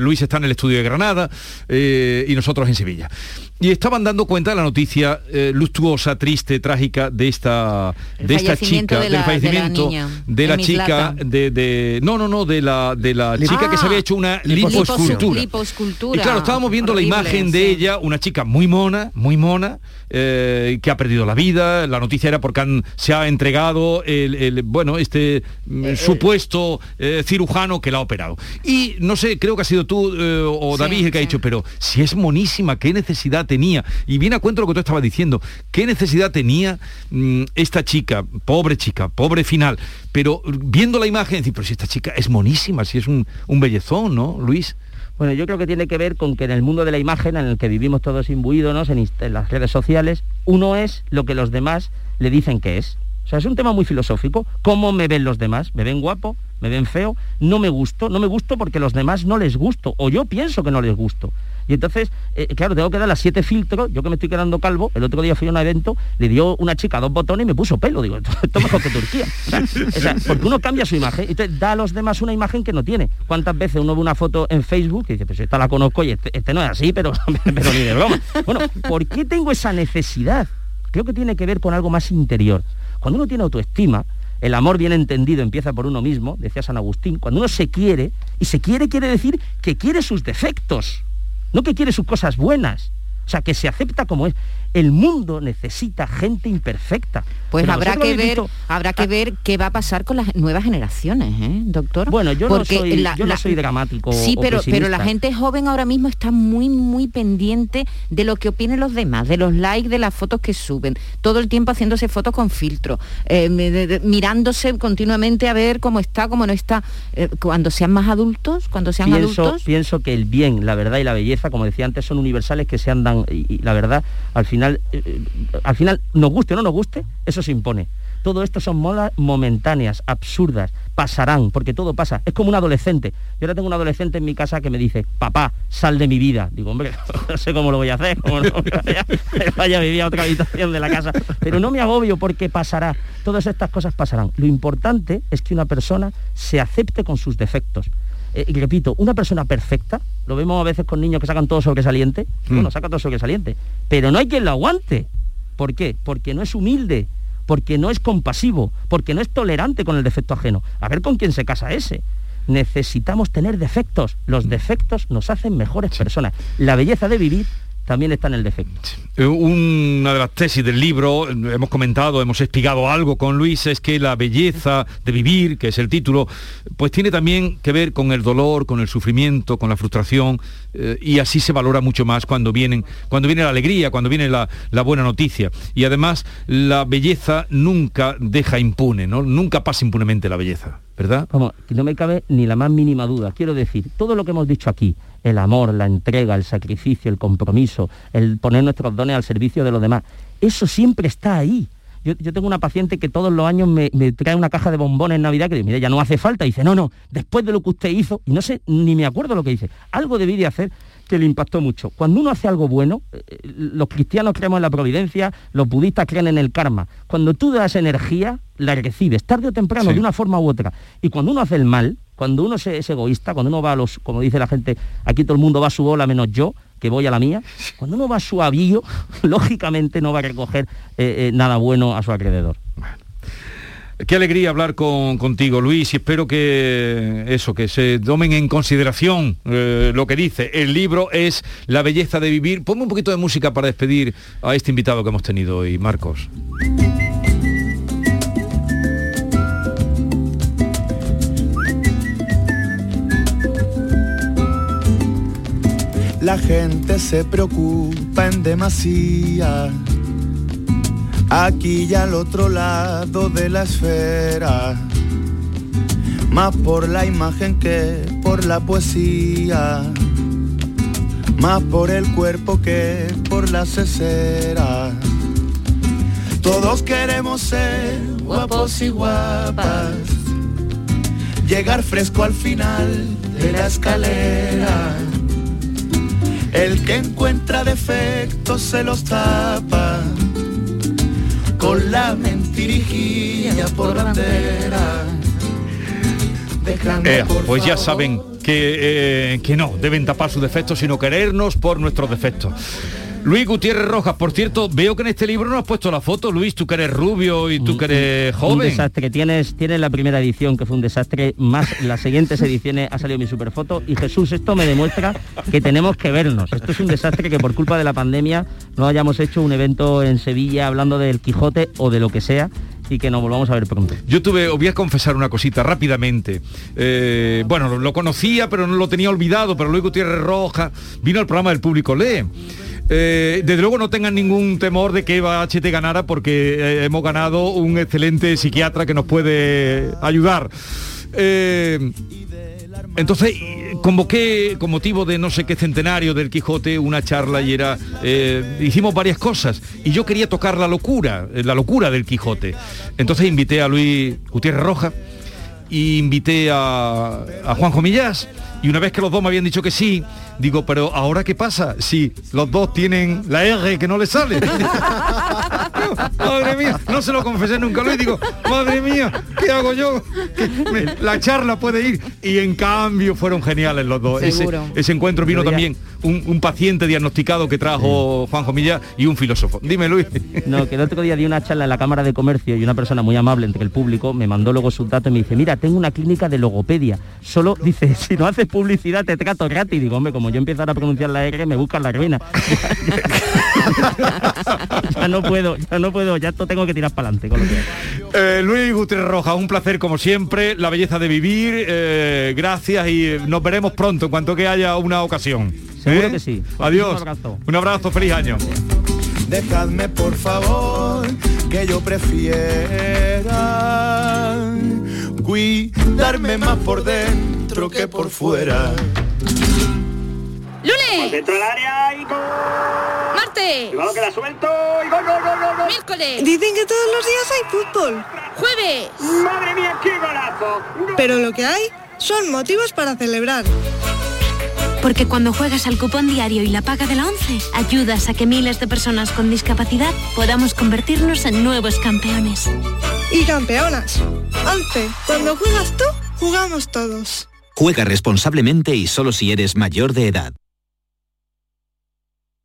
Luis está en el estudio de Granada eh, y nosotros en Sevilla. Y estaban dando cuenta de la noticia eh, luctuosa, triste, trágica de esta, El de esta chica, de la- del de la fallecimiento niña, de la chica, de, de- no, no, no, de la, de la chica que se había hecho una liposcultura. Liposcultura. Y claro, estábamos viendo Horrible, la imagen de sí. ella, una chica muy mona, muy mona, eh, que ha perdido la vida. La noticia era porque han- se ha entregado el, el, bueno, este mm, supuesto eh, cirujano que la ha operado. Y no sé, creo que ha sido tú eh, o Sí, David el que ha dicho, pero si es monísima, ¿qué necesidad tenía? Y viene a cuento lo que tú estabas diciendo, ¿qué necesidad tenía mm, esta chica, pobre chica, pobre final? Pero viendo la imagen, decir, pero si esta chica es monísima, si es un, un bellezón, ¿no, Luis? Bueno, yo creo que tiene que ver con que en el mundo de la imagen, en el que vivimos todos imbuidos en las redes sociales, uno es lo que los demás le dicen que es. O sea, es un tema muy filosófico. ¿Cómo me ven los demás? ¿Me ven guapo? ¿Me ven feo? No me gusto. No me gusto porque los demás no les gusto. O yo pienso que no les gusto. Y entonces, eh, claro, tengo que dar las siete filtros. Yo que me estoy quedando calvo, el otro día fui a un evento, le dio una chica dos botones y me puso pelo. Digo, [laughs] esto, esto es mejor que Turquía. Porque uno cambia su imagen. Entonces da a los demás una imagen que no tiene. ¿Cuántas veces uno ve una foto en Facebook y dice, pues esta la conozco y este, este no es así, pero, [laughs] pero ni de broma? Bueno, ¿por qué tengo esa necesidad? Creo que tiene que ver con algo más interior. Cuando uno tiene autoestima, el amor bien entendido empieza por uno mismo, decía San Agustín, cuando uno se quiere, y se quiere quiere decir que quiere sus defectos, no que quiere sus cosas buenas. O sea, que se acepta como es. El mundo necesita gente imperfecta. Pues Pero habrá que ver, visto- habrá que ver qué va a pasar con las nuevas generaciones, ¿eh, doctor? Bueno, yo no soy- yo no soy dramático Sí, o pero, pero la gente joven ahora mismo está muy, muy pendiente de lo que opinen los demás, de los likes, de las fotos que suben, todo el tiempo haciéndose fotos con filtro, eh, mirándose continuamente a ver cómo está, cómo no está. Eh, cuando sean más adultos, cuando sean pienso, adultos, pienso que el bien, la verdad y la belleza, como decía antes, son universales que se andan y, y la verdad, al final, eh, eh, al final, nos guste o no nos guste, eso se impone. Todo esto son modas momentáneas, absurdas, pasarán, porque todo pasa. Es como un adolescente. Yo ahora tengo un adolescente en mi casa que me dice, papá, sal de mi vida. Digo, hombre, [laughs] no sé cómo lo voy a hacer, cómo no, [laughs] vaya, a a otra habitación de la casa. Pero no me agobio porque pasará. Todas estas cosas pasarán. Lo importante es que una persona se acepte con sus defectos. Eh, y repito, una persona perfecta, lo vemos a veces con niños que sacan todo sobresaliente, Mm. bueno, saca todo sobresaliente, pero no hay quien lo aguante. ¿Por qué? Porque no es humilde, porque no es compasivo, porque no es tolerante con el defecto ajeno. A ver con quién se casa ese. Necesitamos tener defectos. Los defectos nos hacen mejores personas. La belleza de vivir también está en el defecto. Eh, Una de las tesis del libro, hemos comentado, hemos explicado algo con Luis, es que la belleza de vivir, que es el título, pues tiene también que ver con el dolor, con el sufrimiento, con la frustración, eh, y así se valora mucho más cuando vienen, cuando viene la alegría, cuando viene la, la buena noticia. Y además, la belleza nunca deja impune, ¿no? Nunca pasa impunemente la belleza, ¿verdad? Vamos, no me cabe ni la más mínima duda. Quiero decir, todo lo que hemos dicho aquí, el amor, la entrega, el sacrificio, el compromiso, el poner nuestros dones al servicio de los demás. Eso siempre está ahí. Yo, tengo una paciente que todos los años me, trae una caja de bombones en Navidad que dice, mire, ya no hace falta. Y dice, no, no, después de lo que usted hizo, y no sé, ni me acuerdo lo que dice, algo debí de hacer que le impactó mucho. Cuando uno hace algo bueno, eh, los cristianos creemos en la providencia, los budistas creen en el karma. Cuando tú das energía, la recibes, tarde o temprano, de una forma u otra. Y cuando uno hace el mal, cuando uno es egoísta, cuando uno va a los, como dice la gente, aquí todo el mundo va a su bola menos yo, que voy a la mía, cuando uno va a su [laughs] lógicamente no va a recoger eh, eh, nada bueno a su alrededor. Qué alegría hablar con, contigo, Luis, y espero que eso, que se tomen en consideración eh, lo que dice. El libro es La belleza de vivir. Ponme un poquito de música para despedir a este invitado que hemos tenido hoy, Marcos. La gente se preocupa en demasía. Aquí y al otro lado de la esfera. Más por la imagen que por la poesía. Más por el cuerpo que por la cesera. Todos queremos ser guapos y guapas. Llegar fresco al final de la escalera el que encuentra defectos se los tapa con la mentirijilla por bandera. Eh, pues ya saben que, eh, que no, deben tapar sus defectos, sino querernos por nuestros defectos. Luis Gutiérrez Rojas, por cierto, veo que en este libro no has puesto la foto, Luis, tú que eres rubio y tú que eres joven. Un desastre, tienes, tienes la primera edición que fue un desastre, más las siguientes ediciones ha salido mi superfoto y Jesús, esto me demuestra que tenemos que vernos. Esto es un desastre que por culpa de la pandemia no hayamos hecho un evento en Sevilla hablando del Quijote o de lo que sea y que nos volvamos a ver pronto. Yo tuve, os voy a confesar una cosita rápidamente. Eh, bueno, lo conocía, pero no lo tenía olvidado, pero Luis Gutiérrez Rojas vino al programa del público Lee. Eh, desde luego no tengan ningún temor de que Eva HT ganara porque eh, hemos ganado un excelente psiquiatra que nos puede ayudar. Eh, entonces convoqué con motivo de no sé qué centenario del Quijote una charla y era hicimos varias cosas y yo quería tocar la locura, la locura del Quijote. Entonces invité a Luis Gutiérrez Roja y invité a, a Juanjo Millás y una vez que los dos me habían dicho que sí, digo, pero ¿ahora qué pasa si los dos tienen la R que no les sale? [laughs] madre mía, no se lo confesé nunca, lo digo, madre mía, ¿qué hago yo? la charla puede ir. Y en cambio fueron geniales los dos. Ese, encuentro vino también un, paciente diagnosticado que trajo Juan Jomilla y un filósofo. Dime, Luis. No, que el otro día di una charla en la Cámara de Comercio y una persona muy amable entre el público me mandó luego sus datos y me dice, mira, tengo una clínica de logopedia. Solo, dice, si no haces publicidad te trato gratis. Digo, hombre, como yo empiezo a pronunciar la R, me buscan la ruina. [laughs] [laughs] ya no puedo, ya no puedo, ya esto tengo que tirar para adelante con lo que eh, Luis Gutiérrez Roja, un placer como siempre, la belleza de vivir, eh, gracias y nos veremos pronto en cuanto que haya una ocasión. Seguro ¿Eh? que sí. Adiós. Un abrazo. Un abrazo, feliz año. Dejadme por favor que yo prefiera cuidarme más por dentro que por fuera. ¡Lunes! Dentro del área y gol. ¡Martes! Cuidado que la suelto y gol, gol, gol, gol, ¡Miércoles! Dicen que todos los días hay fútbol. ¡Jueves! ¡Madre mía, qué golazo! Pero lo que hay son motivos para celebrar. Porque cuando juegas al cupón diario y la paga de la 11, ayudas a que miles de personas con discapacidad podamos convertirnos en nuevos campeones. Y campeonas. 11. Cuando juegas tú, jugamos todos. Juega responsablemente y solo si eres mayor de edad.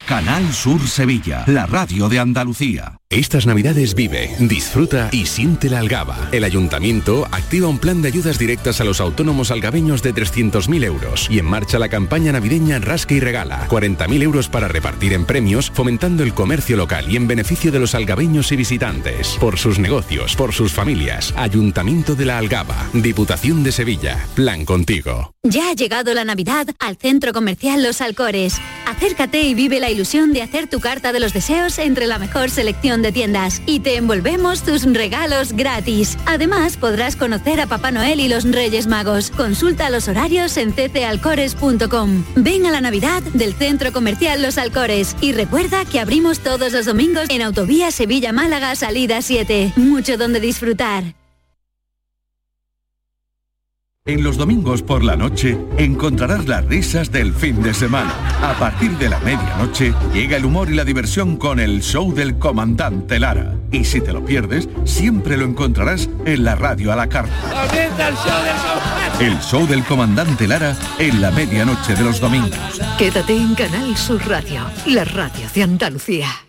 Canal Sur Sevilla, la radio de Andalucía. Estas navidades vive, disfruta y siente la algaba. El ayuntamiento activa un plan de ayudas directas a los autónomos algabeños de 300.000 euros y en marcha la campaña navideña Rasca y Regala. 40.000 euros para repartir en premios, fomentando el comercio local y en beneficio de los algabeños y visitantes. Por sus negocios, por sus familias. Ayuntamiento de la Algaba. Diputación de Sevilla. Plan contigo. Ya ha llegado la Navidad al Centro Comercial Los Alcores. Acércate y vive la ilusión de hacer tu carta de los deseos entre la mejor selección de tiendas y te envolvemos tus regalos gratis. Además, podrás conocer a Papá Noel y los Reyes Magos. Consulta los horarios en ccalcores.com. Ven a la Navidad del Centro Comercial Los Alcores y recuerda que abrimos todos los domingos en Autovía Sevilla-Málaga, salida 7. Mucho donde disfrutar. En los domingos por la noche encontrarás las risas del fin de semana. A partir de la medianoche llega el humor y la diversión con el show del comandante Lara. Y si te lo pierdes, siempre lo encontrarás en la radio a la carta. El show del comandante Lara en la medianoche de los domingos. Quédate en Canal Sur Radio, la radio de Andalucía.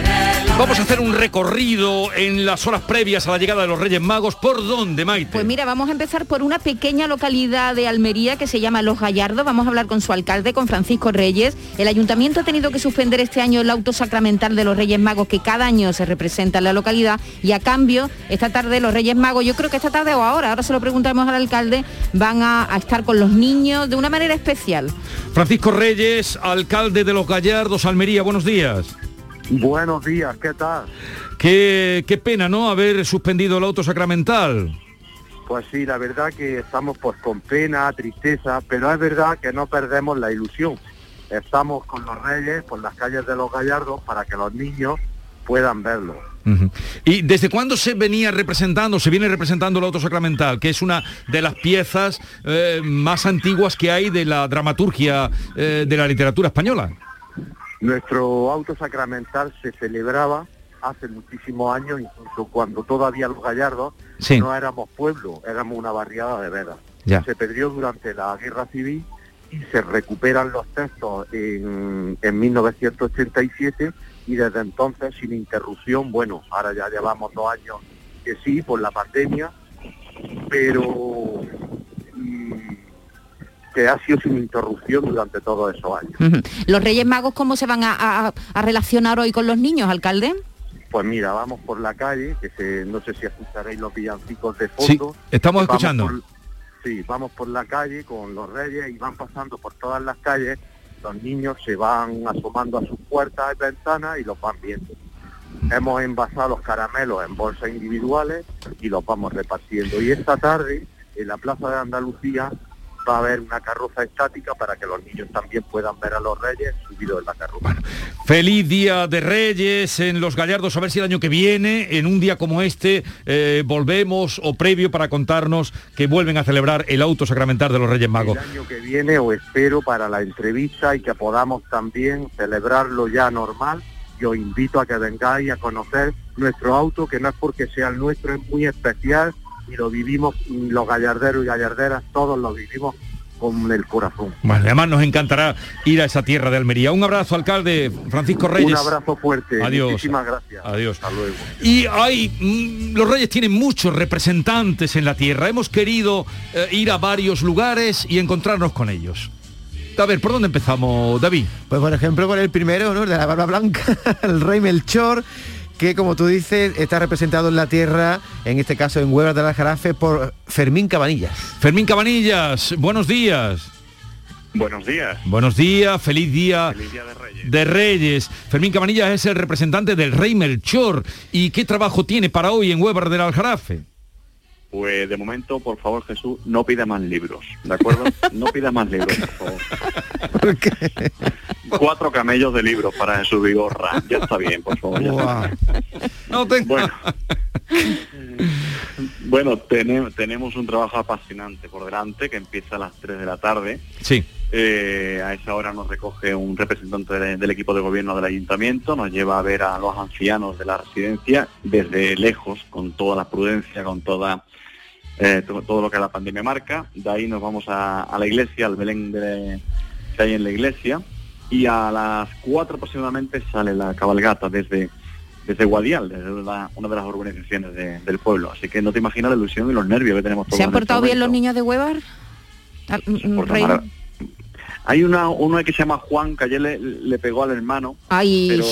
Vamos a hacer un recorrido en las horas previas a la llegada de los Reyes Magos. ¿Por dónde, Maite? Pues mira, vamos a empezar por una pequeña localidad de Almería que se llama Los Gallardos. Vamos a hablar con su alcalde, con Francisco Reyes. El ayuntamiento ha tenido que suspender este año el auto sacramental de los Reyes Magos que cada año se representa en la localidad y a cambio, esta tarde los Reyes Magos, yo creo que esta tarde o ahora, ahora se lo preguntamos al alcalde, van a, a estar con los niños de una manera especial. Francisco Reyes, alcalde de Los Gallardos, Almería. Buenos días. Buenos días, ¿qué tal? Qué, qué pena, ¿no? Haber suspendido el auto sacramental. Pues sí, la verdad que estamos pues con pena, tristeza, pero es verdad que no perdemos la ilusión. Estamos con los reyes por las calles de los Gallardos para que los niños puedan verlo. ¿Y desde cuándo se venía representando, se viene representando el auto sacramental, que es una de las piezas eh, más antiguas que hay de la dramaturgia eh, de la literatura española? Nuestro auto sacramental se celebraba hace muchísimos años, incluso cuando todavía los Gallardos Sí. no éramos pueblo, éramos una barriada de veras. Ya. Se perdió durante la guerra civil y se recuperan los textos en, en 1987 y desde entonces sin interrupción, bueno, ahora ya llevamos dos años que sí, por la pandemia, pero que ha sido sin interrupción durante todos esos años. ¿Los Reyes Magos cómo se van a, a- a relacionar hoy con los niños, alcalde? Pues mira, vamos por la calle, que se- no sé si escucharéis los villancicos de Sí, fondo. estamos Vamos escuchando. por- sí, vamos por la calle con los reyes y van pasando por todas las calles. Los niños se van asomando a sus puertas y ventanas y los van viendo. Hemos envasado los caramelos en bolsas individuales y los vamos repartiendo. Y esta tarde, en la Plaza de Andalucía, va a haber una carroza estática para que los niños también puedan ver a los reyes subidos en la carroza. Feliz Día de Reyes en Los Gallardos, a ver si el año que viene, en un día como este, eh, volvemos o previo para contarnos que vuelven a celebrar el auto sacramental de los Reyes Magos. el año que viene o espero para la entrevista y que podamos también celebrarlo ya normal. Yo invito a que vengáis a conocer nuestro auto, que no es porque sea el nuestro, es muy especial y lo vivimos los gallarderos y gallarderas, todos lo vivimos con el corazón. Bueno, además nos encantará ir a esa tierra de Almería. Un abrazo, alcalde Francisco Reyes. Un abrazo fuerte. Adiós. Muchísimas gracias. Adiós. Hasta luego. Y hay, mm, los reyes tienen muchos representantes en la tierra. Hemos querido eh, ir a varios lugares y encontrarnos con ellos. A ver, ¿por dónde empezamos, David? Pues por ejemplo con el primero, ¿no? El de la barba blanca, [laughs] el rey Melchor, que como tú dices, está representado en la tierra, en este caso en Huevas del Aljarafe, por Fermín Cabanillas. Fermín Cabanillas, buenos días. Buenos días. Buenos días, feliz día, Feliz Día de Reyes. de Reyes. Fermín Cabanillas es el representante del rey Melchor. ¿Y qué trabajo tiene para hoy en Huevar del Aljarafe? Pues de momento, por favor, Jesús, no pida más libros, ¿de acuerdo? No pida más libros, por favor. Cuatro camellos de libros para Jesús Vigorra. Ya está bien, por favor. ya. No tengo... Bueno, bueno tene- tenemos un trabajo apasionante por delante que empieza a las 3 de la tarde. Sí. Eh, a esa hora nos recoge un representante de- del equipo de gobierno del ayuntamiento, nos lleva a ver a los ancianos de la residencia desde lejos, con toda la prudencia, con toda eh, to- todo lo que la pandemia marca. De ahí nos vamos a, a la iglesia, al Belén de- que hay en la iglesia, y a las 4 aproximadamente sale la cabalgata desde desde Guadial, desde la- una de las organizaciones de- del pueblo. Así que no te imaginas la ilusión y los nervios que tenemos todos. ¿Se han este portado bien los niños de Huevar? Mm, Hay una, uno que se llama Juan, que ayer le, le pegó al hermano. Ay. Pero,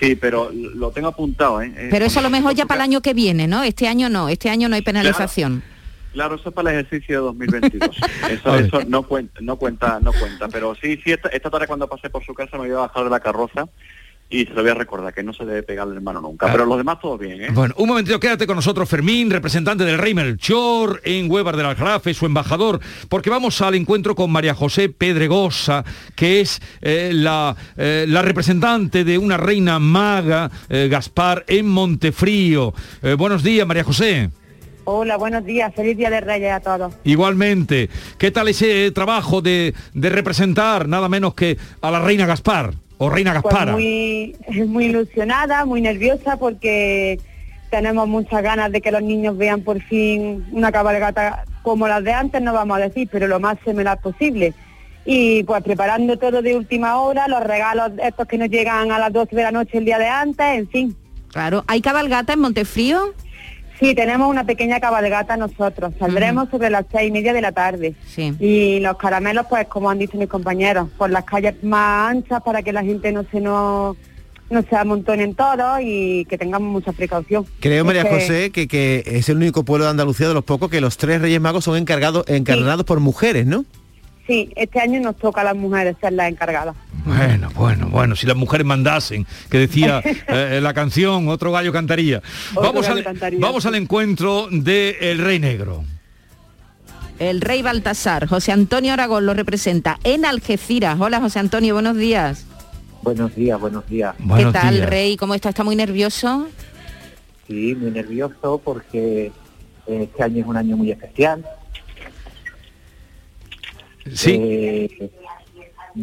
sí, pero lo tengo apuntado, ¿eh? Pero eso a lo mejor ya para el año que viene, ¿no? Este año no, este año no hay penalización. Claro, eso es para el ejercicio de 2022. [laughs] Eso, no cuenta, no cuenta, no cuenta. Pero sí, sí, esta, esta tarde cuando pasé por su casa me voy a bajar de la carroza y se lo voy a recordar, que no se debe pegar al hermano nunca. Ah. Pero los demás todo bien, ¿eh? Bueno, un momentito, quédate con nosotros, Fermín, representante del Rey Melchor en Huevar del Aljarafe, su embajador, porque vamos al encuentro con María José Pedregosa, que es eh, la, eh, la representante de una reina maga, eh, Gaspar, en Montefrío. Buenos días, María José. Hola, buenos días. Feliz Día de Reyes a todos. Igualmente, ¿qué tal ese trabajo de, de representar nada menos que a la reina Gaspar o reina Pues Gaspara? muy, [laughs] muy ilusionada, muy nerviosa porque tenemos muchas ganas de que los niños vean por fin una cabalgata como las de antes, no vamos a decir, pero lo más similar posible. Y pues preparando todo de última hora, los regalos estos que nos llegan a las 12 de la noche el día de antes, en fin. Claro, ¿hay cabalgata en Montefrío? Sí, tenemos una pequeña cabalgata nosotros. Saldremos sobre las seis y media de la tarde. Sí. Y los caramelos, pues como han dicho mis compañeros, por las calles más anchas para que la gente no se nos no se amontonen todos y que tengamos mucha precaución. Creo, María Es que- José, que, que es el único pueblo de Andalucía de los pocos que los tres Reyes Magos son encargados, encarnados por mujeres, ¿no? Sí, este año nos toca a las mujeres ser las encargadas. Bueno, bueno, bueno, si las mujeres mandasen, que decía [laughs] eh, la canción, otro gallo cantaría. Otro Vamos, gallo al, cantaría, vamos sí. al encuentro del Rey Negro. El rey Baltasar, José Antonio Aragón lo representa en Algeciras. Hola José Antonio, buenos días. Buenos días, buenos días. ¿Qué tal, rey? ¿Cómo está? ¿Está muy nervioso? Sí, muy nervioso porque eh, este año es un año muy especial. Sí. Eh,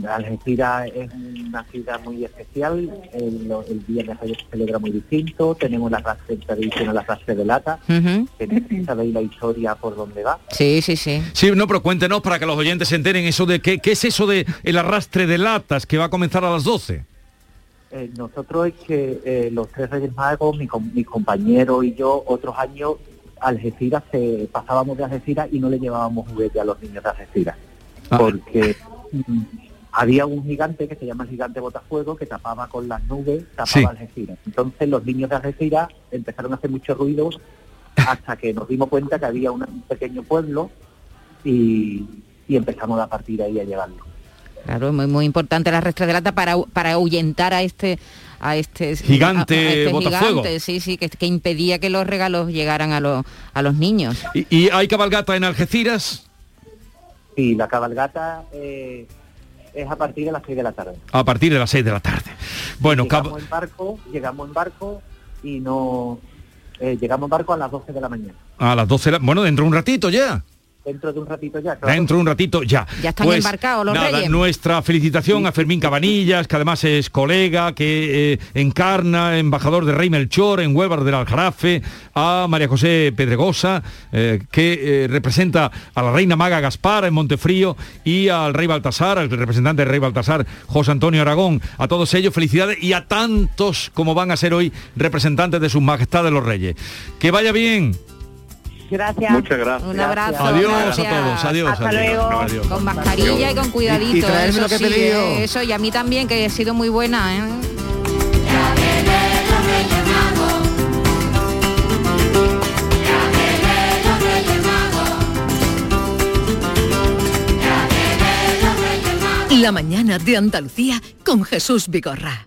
Algeciras es una ciudad muy especial. El, el Viernes se celebra muy distinto. Tenemos la rastre tradicional, la rastre de lata. Ujú. que sabéis la historia por dónde va. Sí, sí, sí. Sí, no, pero cuéntenos para que los oyentes se enteren eso de qué, qué es eso de el arrastre de latas que va a comenzar a las 12. Eh, nosotros es que eh, los tres Reyes Magos, mi, com- mi compañero y yo, otros años, Algeciras, se, pasábamos de Algeciras y no le llevábamos juguete a los niños de Algeciras. Ah. Porque mm, había un gigante que se llama el gigante Botafuego que tapaba con las nubes, tapaba Sí. Algeciras. Entonces los niños de Algeciras empezaron a hacer mucho ruido hasta que nos dimos cuenta que había un pequeño pueblo y, y empezamos a partir de ahí a llevarlo. Claro, es muy, muy importante la rastre de lata para, para ahuyentar a este a este Gigante a- a este botafuego. gigante, sí, sí, que, que impedía que los regalos llegaran a, los a los niños. ¿Y, y hay cabalgata en Algeciras? Sí, la cabalgata eh, es a partir de las 6 de la tarde. A partir de las 6 de la tarde. Bueno, cab- llegamos en barco, llegamos en barco y no eh, llegamos en barco a las 12 de la mañana. a las 12, de la- bueno, dentro de un ratito ya. Dentro de un ratito ya. claro. Dentro de un ratito ya. Pues Ya están embarcados los nada, reyes. Nuestra felicitación a Fermín Cabanillas, que además es colega, que eh, encarna, embajador de Rey Melchor en Huelvar del Aljarafe, a María José Pedregosa, eh, que eh, representa a la reina maga Gaspar en Montefrío, y al rey Baltasar, al representante del rey Baltasar, José Antonio Aragón. A todos ellos felicidades y a tantos como van a ser hoy representantes de sus majestades los reyes. Que vaya bien. Gracias. Muchas gracias. Un abrazo. Adiós gracias. a todos. Adiós. Hasta adiós, luego. adiós. Con mascarilla y con cuidadito. Y- y eso lo que he sí, eh, eso, y a mí también, que ha sido muy buena, ¿eh? La mañana de Andalucía con Jesús Vigorra.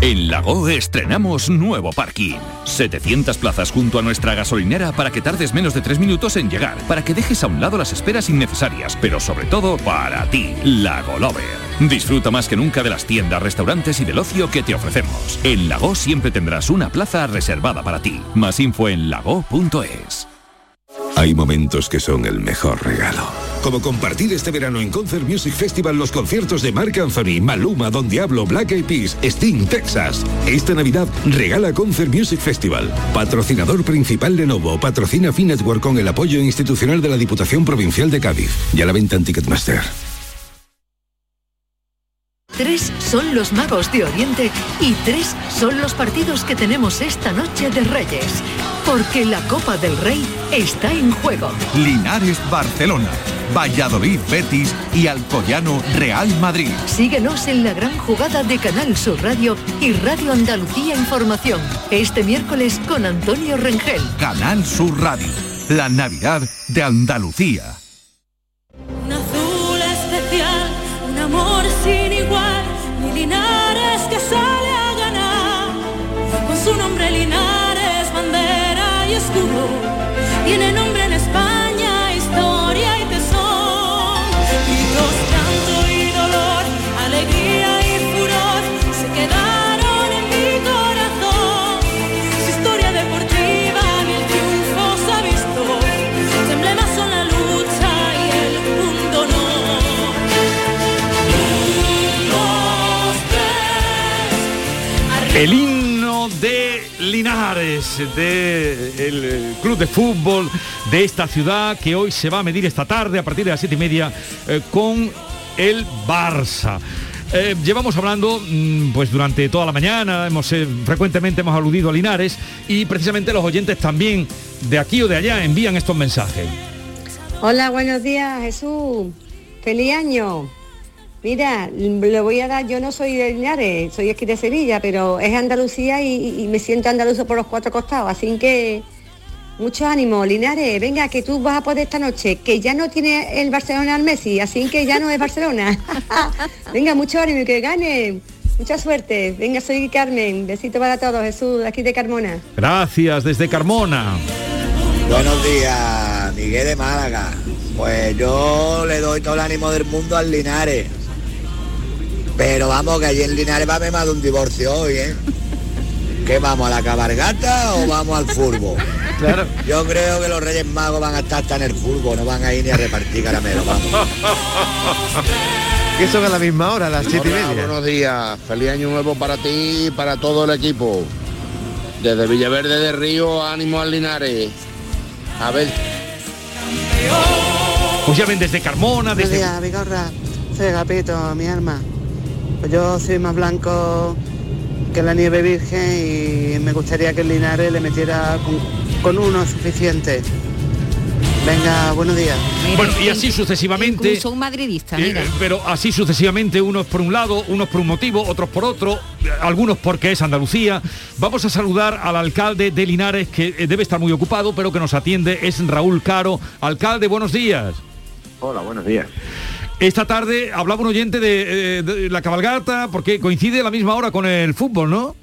En Lago estrenamos nuevo parking. 700 plazas junto a nuestra gasolinera para que tardes menos de 3 minutos en llegar, para que dejes a un lado las esperas innecesarias, pero sobre todo para ti, Lago Lover. Disfruta más que nunca de las tiendas, restaurantes y del ocio que te ofrecemos. En Lago siempre tendrás una plaza reservada para ti. Más info en lago.es. Hay momentos que son el mejor regalo. Como compartir este verano en Concert Music Festival los conciertos de Marc Anthony, Maluma, Don Diablo, Black Eyed Peas, Sting, Texas. Esta Navidad regala Concert Music Festival. Patrocinador principal Lenovo, patrocina Finetwork con el apoyo institucional de la Diputación Provincial de Cádiz. Y a la venta en Ticketmaster. Tres son los magos de Oriente y tres son los partidos que tenemos esta noche de Reyes. Porque la Copa del Rey está en juego. Linares Barcelona, Valladolid Betis y Alcoyano Real Madrid. Síguenos en la gran jugada de Canal Sur Radio y Radio Andalucía Información. Este miércoles con Antonio Rengel. Canal Sur Radio, la Navidad de Andalucía. Del el club de fútbol de esta ciudad que hoy se va a medir esta tarde a partir de las siete y media eh, con el Barça. Eh, llevamos hablando mm, pues durante toda la mañana, hemos eh, frecuentemente hemos aludido a Linares y precisamente los oyentes también de aquí o de allá envían estos mensajes. Hola, buenos días, Jesús. Feliz año. Mira, le voy a dar, yo no soy de Linares, soy aquí de Sevilla, pero es Andalucía y, y me siento andaluzo por los cuatro costados, así que mucho ánimo, Linares, venga, que tú vas a poder esta noche, que ya no tiene el Barcelona al Messi, así que ya no es Barcelona. [laughs] [laughs] venga, mucho ánimo y que gane. Mucha suerte. Venga, soy Carmen. Besito para todos, Jesús, aquí de Carmona. Gracias desde Carmona. Buenos días, Miguel de Málaga. Pues yo le doy todo el ánimo del mundo al Linares. Pero vamos, que allí en Linares va a haber más de un divorcio hoy, ¿eh? [laughs] ¿Qué vamos, a la cabargata o vamos al furbo? Claro. Yo creo que los Reyes Magos van a estar hasta en el furbo, no van a ir ni a repartir caramelos, vamos. [laughs] Que son a la misma hora, a las siete y Hola, media. Buenos días, feliz año nuevo para ti y para todo el equipo. Desde Villaverde de Río, ánimo al Linares. A ver. Pues ya ven desde Carmona, Buenos desde... días, Vigorra. Soy Agapito, mi alma. Pues yo soy más blanco que la nieve virgen y me gustaría que el Linares le metiera con, con uno suficiente. Venga, buenos días. Bueno, y así sucesivamente. Incluso un madridista, Eh, mira. pero así sucesivamente, unos por un lado, unos por un motivo, otros por otro, algunos porque es Andalucía. Vamos a saludar al alcalde de Linares, que eh, debe estar muy ocupado, pero que nos atiende, es Raúl Caro. Alcalde, buenos días. Hola, buenos días. Esta tarde hablaba un oyente de, eh, la cabalgata, porque coincide a la misma hora con el fútbol, ¿no?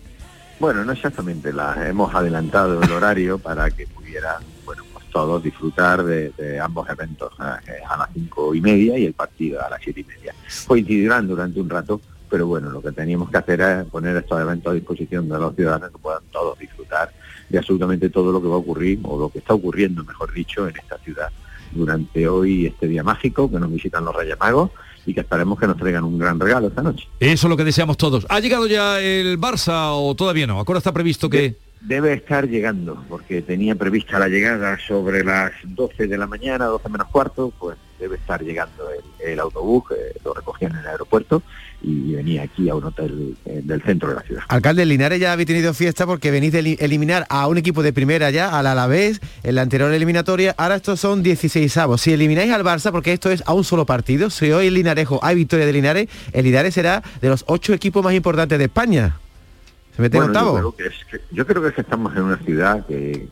Bueno, no exactamente, la hemos adelantado el horario [laughs] para que pudieran, bueno, pues todos disfrutar de, de ambos eventos a, a las cinco y media y el partido a las siete y media. Coincidirán durante un rato, pero bueno, lo que teníamos que hacer es poner estos eventos a disposición de los ciudadanos que puedan todos disfrutar de absolutamente todo lo que va a ocurrir, o lo que está ocurriendo, mejor dicho, en esta ciudad durante hoy este día mágico que nos visitan los Reyes Magos y que esperemos que nos traigan un gran regalo esta noche. Eso es lo que deseamos todos. ¿Ha llegado ya el Barça o todavía no? Ahora está previsto que... Debe estar llegando, porque tenía prevista la llegada sobre las 12 de la mañana, 12 menos cuarto, pues debe estar llegando el, el autobús, que lo recogían en el aeropuerto y venía aquí a un hotel eh, del centro de la ciudad. Alcalde, Linares ya habéis tenido fiesta porque venís de eli- eliminar a un equipo de primera ya, al Alavés, en la anterior eliminatoria. Ahora estos son 16 avos. Si elimináis al Barça, porque esto es a un solo partido, si hoy en Linarejo hay victoria de Linares, el Linares será de los ocho equipos más importantes de España. Se mete en Bueno, yo, octavo. creo que es que, yo creo que es que estamos en una ciudad que,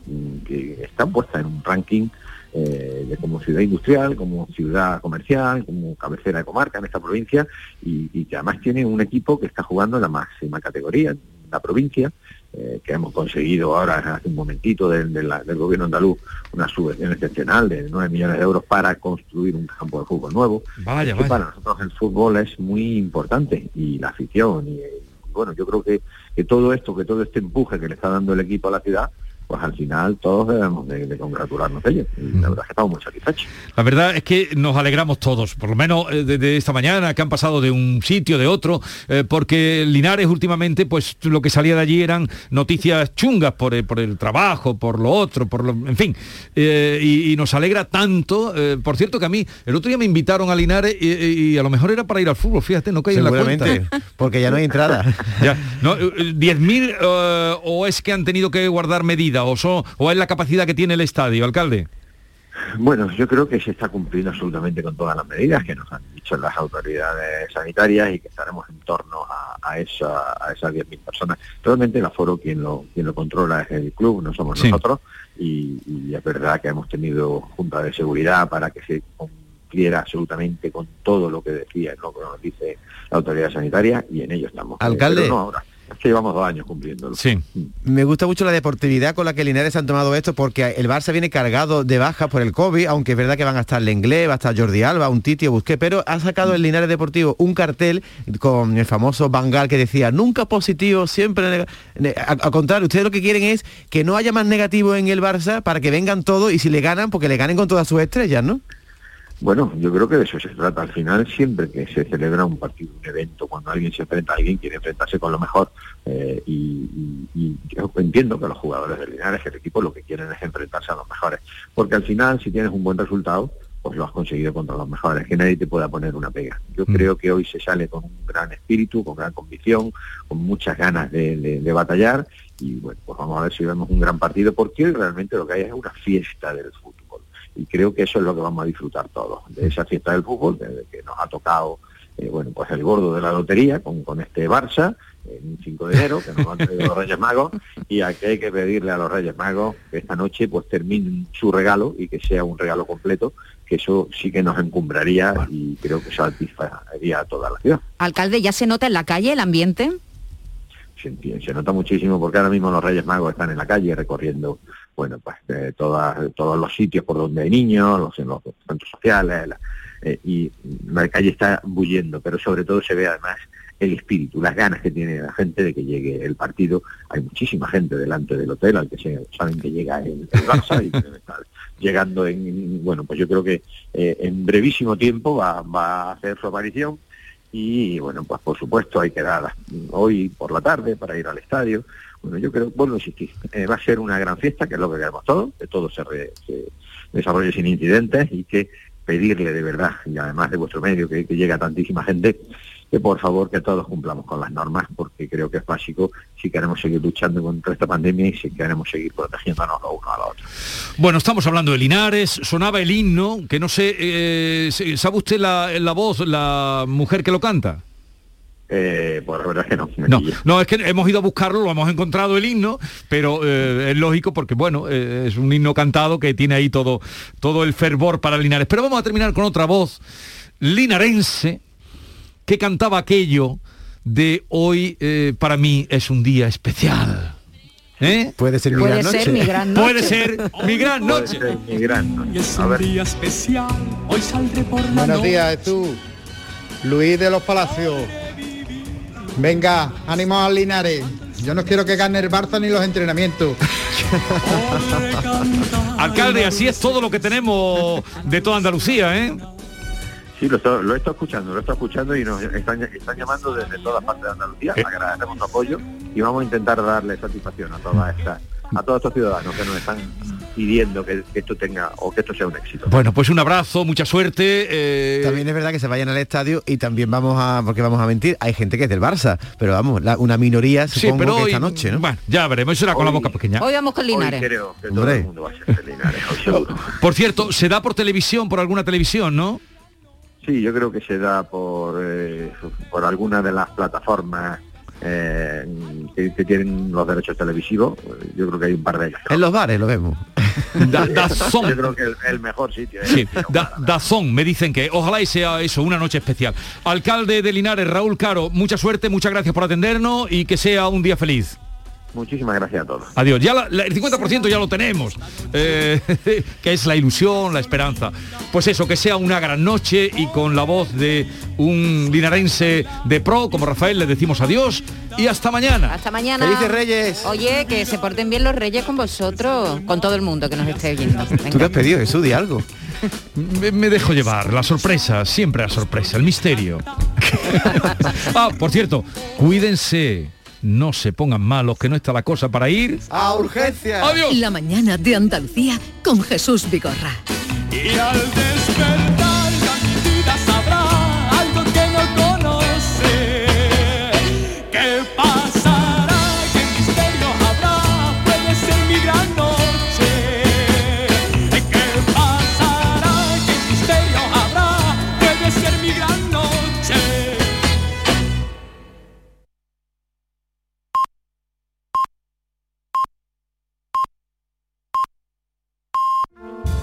que está puesta en un ranking eh, de como ciudad industrial, como ciudad comercial, como cabecera de comarca en esta provincia y, y que además tiene un equipo que está jugando en la máxima categoría en la provincia, eh, que hemos conseguido ahora hace un momentito del, de la- del gobierno andaluz una subvención excepcional de 9 millones de euros para construir un campo de fútbol nuevo. Vaya. Para nosotros el fútbol es muy importante y la afición y, y bueno, yo creo que, que todo esto, que todo este empuje que le está dando el equipo a la ciudad, pues al final todos debemos de, de congratularnos de ello. Y la verdad es que estamos muy satisfechos. La verdad es que nos alegramos todos, por lo menos eh, desde esta mañana, que han pasado de un sitio, de otro, eh, porque Linares últimamente, pues lo que salía de allí eran noticias chungas por el, por el trabajo, por lo otro, por lo, en fin, Eh, y, y nos alegra tanto. eh, por cierto que a mí, el otro día me invitaron a Linares y, y- y a lo mejor era para ir al fútbol, fíjate, no caí en la cuenta. Porque ya no hay entrada. [laughs] Ya, no, eh, eh, 10.000 eh, o es que han tenido que guardar o, son- o es la capacidad que tiene el estadio, alcalde. Bueno, yo creo que se está cumpliendo absolutamente con todas las medidas que nos han dicho las autoridades sanitarias y que estaremos en torno a, a esa, a esas 10.000 personas. Realmente el aforo quien lo, quien lo controla es el club, no somos Sí. nosotros, y, y es verdad que hemos tenido junta de seguridad para que se cumpliera absolutamente con todo lo que decía, lo que nos dice la autoridad sanitaria, y en ello estamos. Alcalde. pero no ahora, que llevamos dos años cumpliéndolo. Sí. Me gusta mucho la deportividad con la que Linares han tomado esto porque el Barça viene cargado de bajas por el COVID, aunque es verdad que van a estar Lenglet, va a estar Jordi Alba, un Titi Busqué, pero ha sacado el Linares Deportivo un cartel con el famoso Bangal que decía nunca positivo, siempre nega-". Ne- a- Al contrario, ustedes lo que quieren es que no haya más negativo en el Barça para que vengan todos y si le ganan, porque le ganen con todas sus estrellas, ¿no? Bueno, yo creo que de eso se trata. Al final, siempre que se celebra un partido, un evento, cuando alguien se enfrenta a alguien, quiere enfrentarse con lo mejor. eh, y, y- y yo entiendo que los jugadores de Linares, el equipo, lo que quieren es enfrentarse a los mejores. Porque al final, si tienes un buen resultado, pues lo has conseguido contra los mejores, que nadie te pueda poner una pega. Yo creo que hoy se sale con un gran espíritu, con gran convicción, con muchas ganas de, de- de batallar y bueno, pues vamos a ver si vemos un gran partido, porque hoy realmente lo que hay es una fiesta del y creo que eso es lo que vamos a disfrutar todos, de esa fiesta del fútbol, desde que nos ha tocado eh, bueno, pues el gordo de la lotería con, con este Barça, en un 5 de enero, que nos han traído los Reyes Magos, y aquí hay que pedirle a los Reyes Magos que esta noche pues terminen su regalo y que sea un regalo completo, que eso sí que nos encumbraría y creo que satisfaría a toda la ciudad. Alcalde, ¿ya se nota en la calle el ambiente? se, se nota muchísimo porque ahora mismo los Reyes Magos están en la calle recorriendo bueno pues eh, todas, todos los sitios por donde hay niños, los, los centros sociales, eh, y la calle está bullendo, pero sobre todo se ve además el espíritu, las ganas que tiene la gente de que llegue el partido. Hay muchísima gente delante del hotel al que se, saben que llega el, el Barça y que está llegando en, bueno, pues yo creo que eh, en brevísimo tiempo va, va a hacer su aparición y bueno, pues por supuesto hay que dar hoy por la tarde para ir al estadio. Bueno, yo creo, vuelvo a insistir, eh, va a ser una gran fiesta, que es lo que queremos todos, que todo se, desarrolle sin incidentes y que pedirle de verdad, y además de vuestro medio, que, que llega tantísima gente, que por favor que todos cumplamos con las normas, porque creo que es básico si queremos seguir luchando contra esta pandemia y si queremos seguir protegiéndonos los unos a los otros. Bueno, estamos hablando de Linares, sonaba el himno, que no sé, eh, ¿sabe usted la, la voz, la mujer que lo canta? Eh, pues la verdad es que no. No, no, es que hemos ido a buscarlo, lo hemos encontrado el himno, pero eh, es lógico porque, bueno, eh, es un himno cantado que tiene ahí todo, todo el fervor para Linares. Pero vamos a terminar con otra voz linarense que cantaba aquello de hoy eh, para mí es un día especial. ¿Eh? Puede ser Puede ser mi gran noche. Puede ser mi gran Puede noche. ser mi gran noche. Es un día especial, hoy saldré por la Buenos noche. días, Jesús. Luis de los Palacios. Venga, ánimo al Linares. Yo no quiero que gane el Barça ni los entrenamientos. [laughs] Alcalde, así es todo lo que tenemos de toda Andalucía, ¿eh? Sí, lo, estoy- lo he estado escuchando, lo he estado escuchando y nos están, están llamando desde todas partes de Andalucía. Agradecemos su apoyo y vamos a intentar darle satisfacción a todas estas, a todos estos ciudadanos que nos están pidiendo que, que esto tenga o que esto sea un éxito. Bueno, pues un abrazo, mucha suerte. eh, También es verdad que se vayan al estadio y también vamos a, porque vamos a mentir, hay gente que es del Barça, pero vamos, la- una minoría Sí, supongo pero que hoy, esta noche, ¿no? bueno, ya veremos, eso era con la boca pequeña. Hoy vamos con Linares. Hoy creo que todo el mundo va a ser de Linares, hoy seguro. Por cierto, se da por televisión, por alguna televisión, ¿no? Sí, yo creo que se da por, eh, por alguna de las plataformas eh, que, que tienen los derechos televisivos. Yo creo que hay un par de ellas. En los bares lo vemos. [laughs] Da- Dazón. [laughs] Yo creo que el, el mejor sitio es Sí, da- Dazón, me dicen que ojalá y sea eso, una noche especial. Alcalde de Linares, Raúl Caro, mucha suerte, muchas gracias por atendernos y que sea un día feliz. Muchísimas gracias a todos. Adiós. Ya la- la- el 50% ya lo tenemos, eh, [laughs] que es la ilusión, la esperanza. Pues eso, que sea una gran noche y con la voz de un linarense de pro como Rafael le decimos adiós y hasta mañana. Hasta mañana. Felices Reyes. Oye, que se porten bien los reyes con vosotros, con todo el mundo que nos esté viendo. Tú te has pedido, Jesús, di algo. [laughs] Me, me dejo llevar, la sorpresa, siempre la sorpresa, el misterio. [laughs] ah, por cierto, cuídense, no se pongan malos, que no está la cosa para ir. A urgencia. Adiós. La mañana de Andalucía con Jesús Vigorra. Y al despertar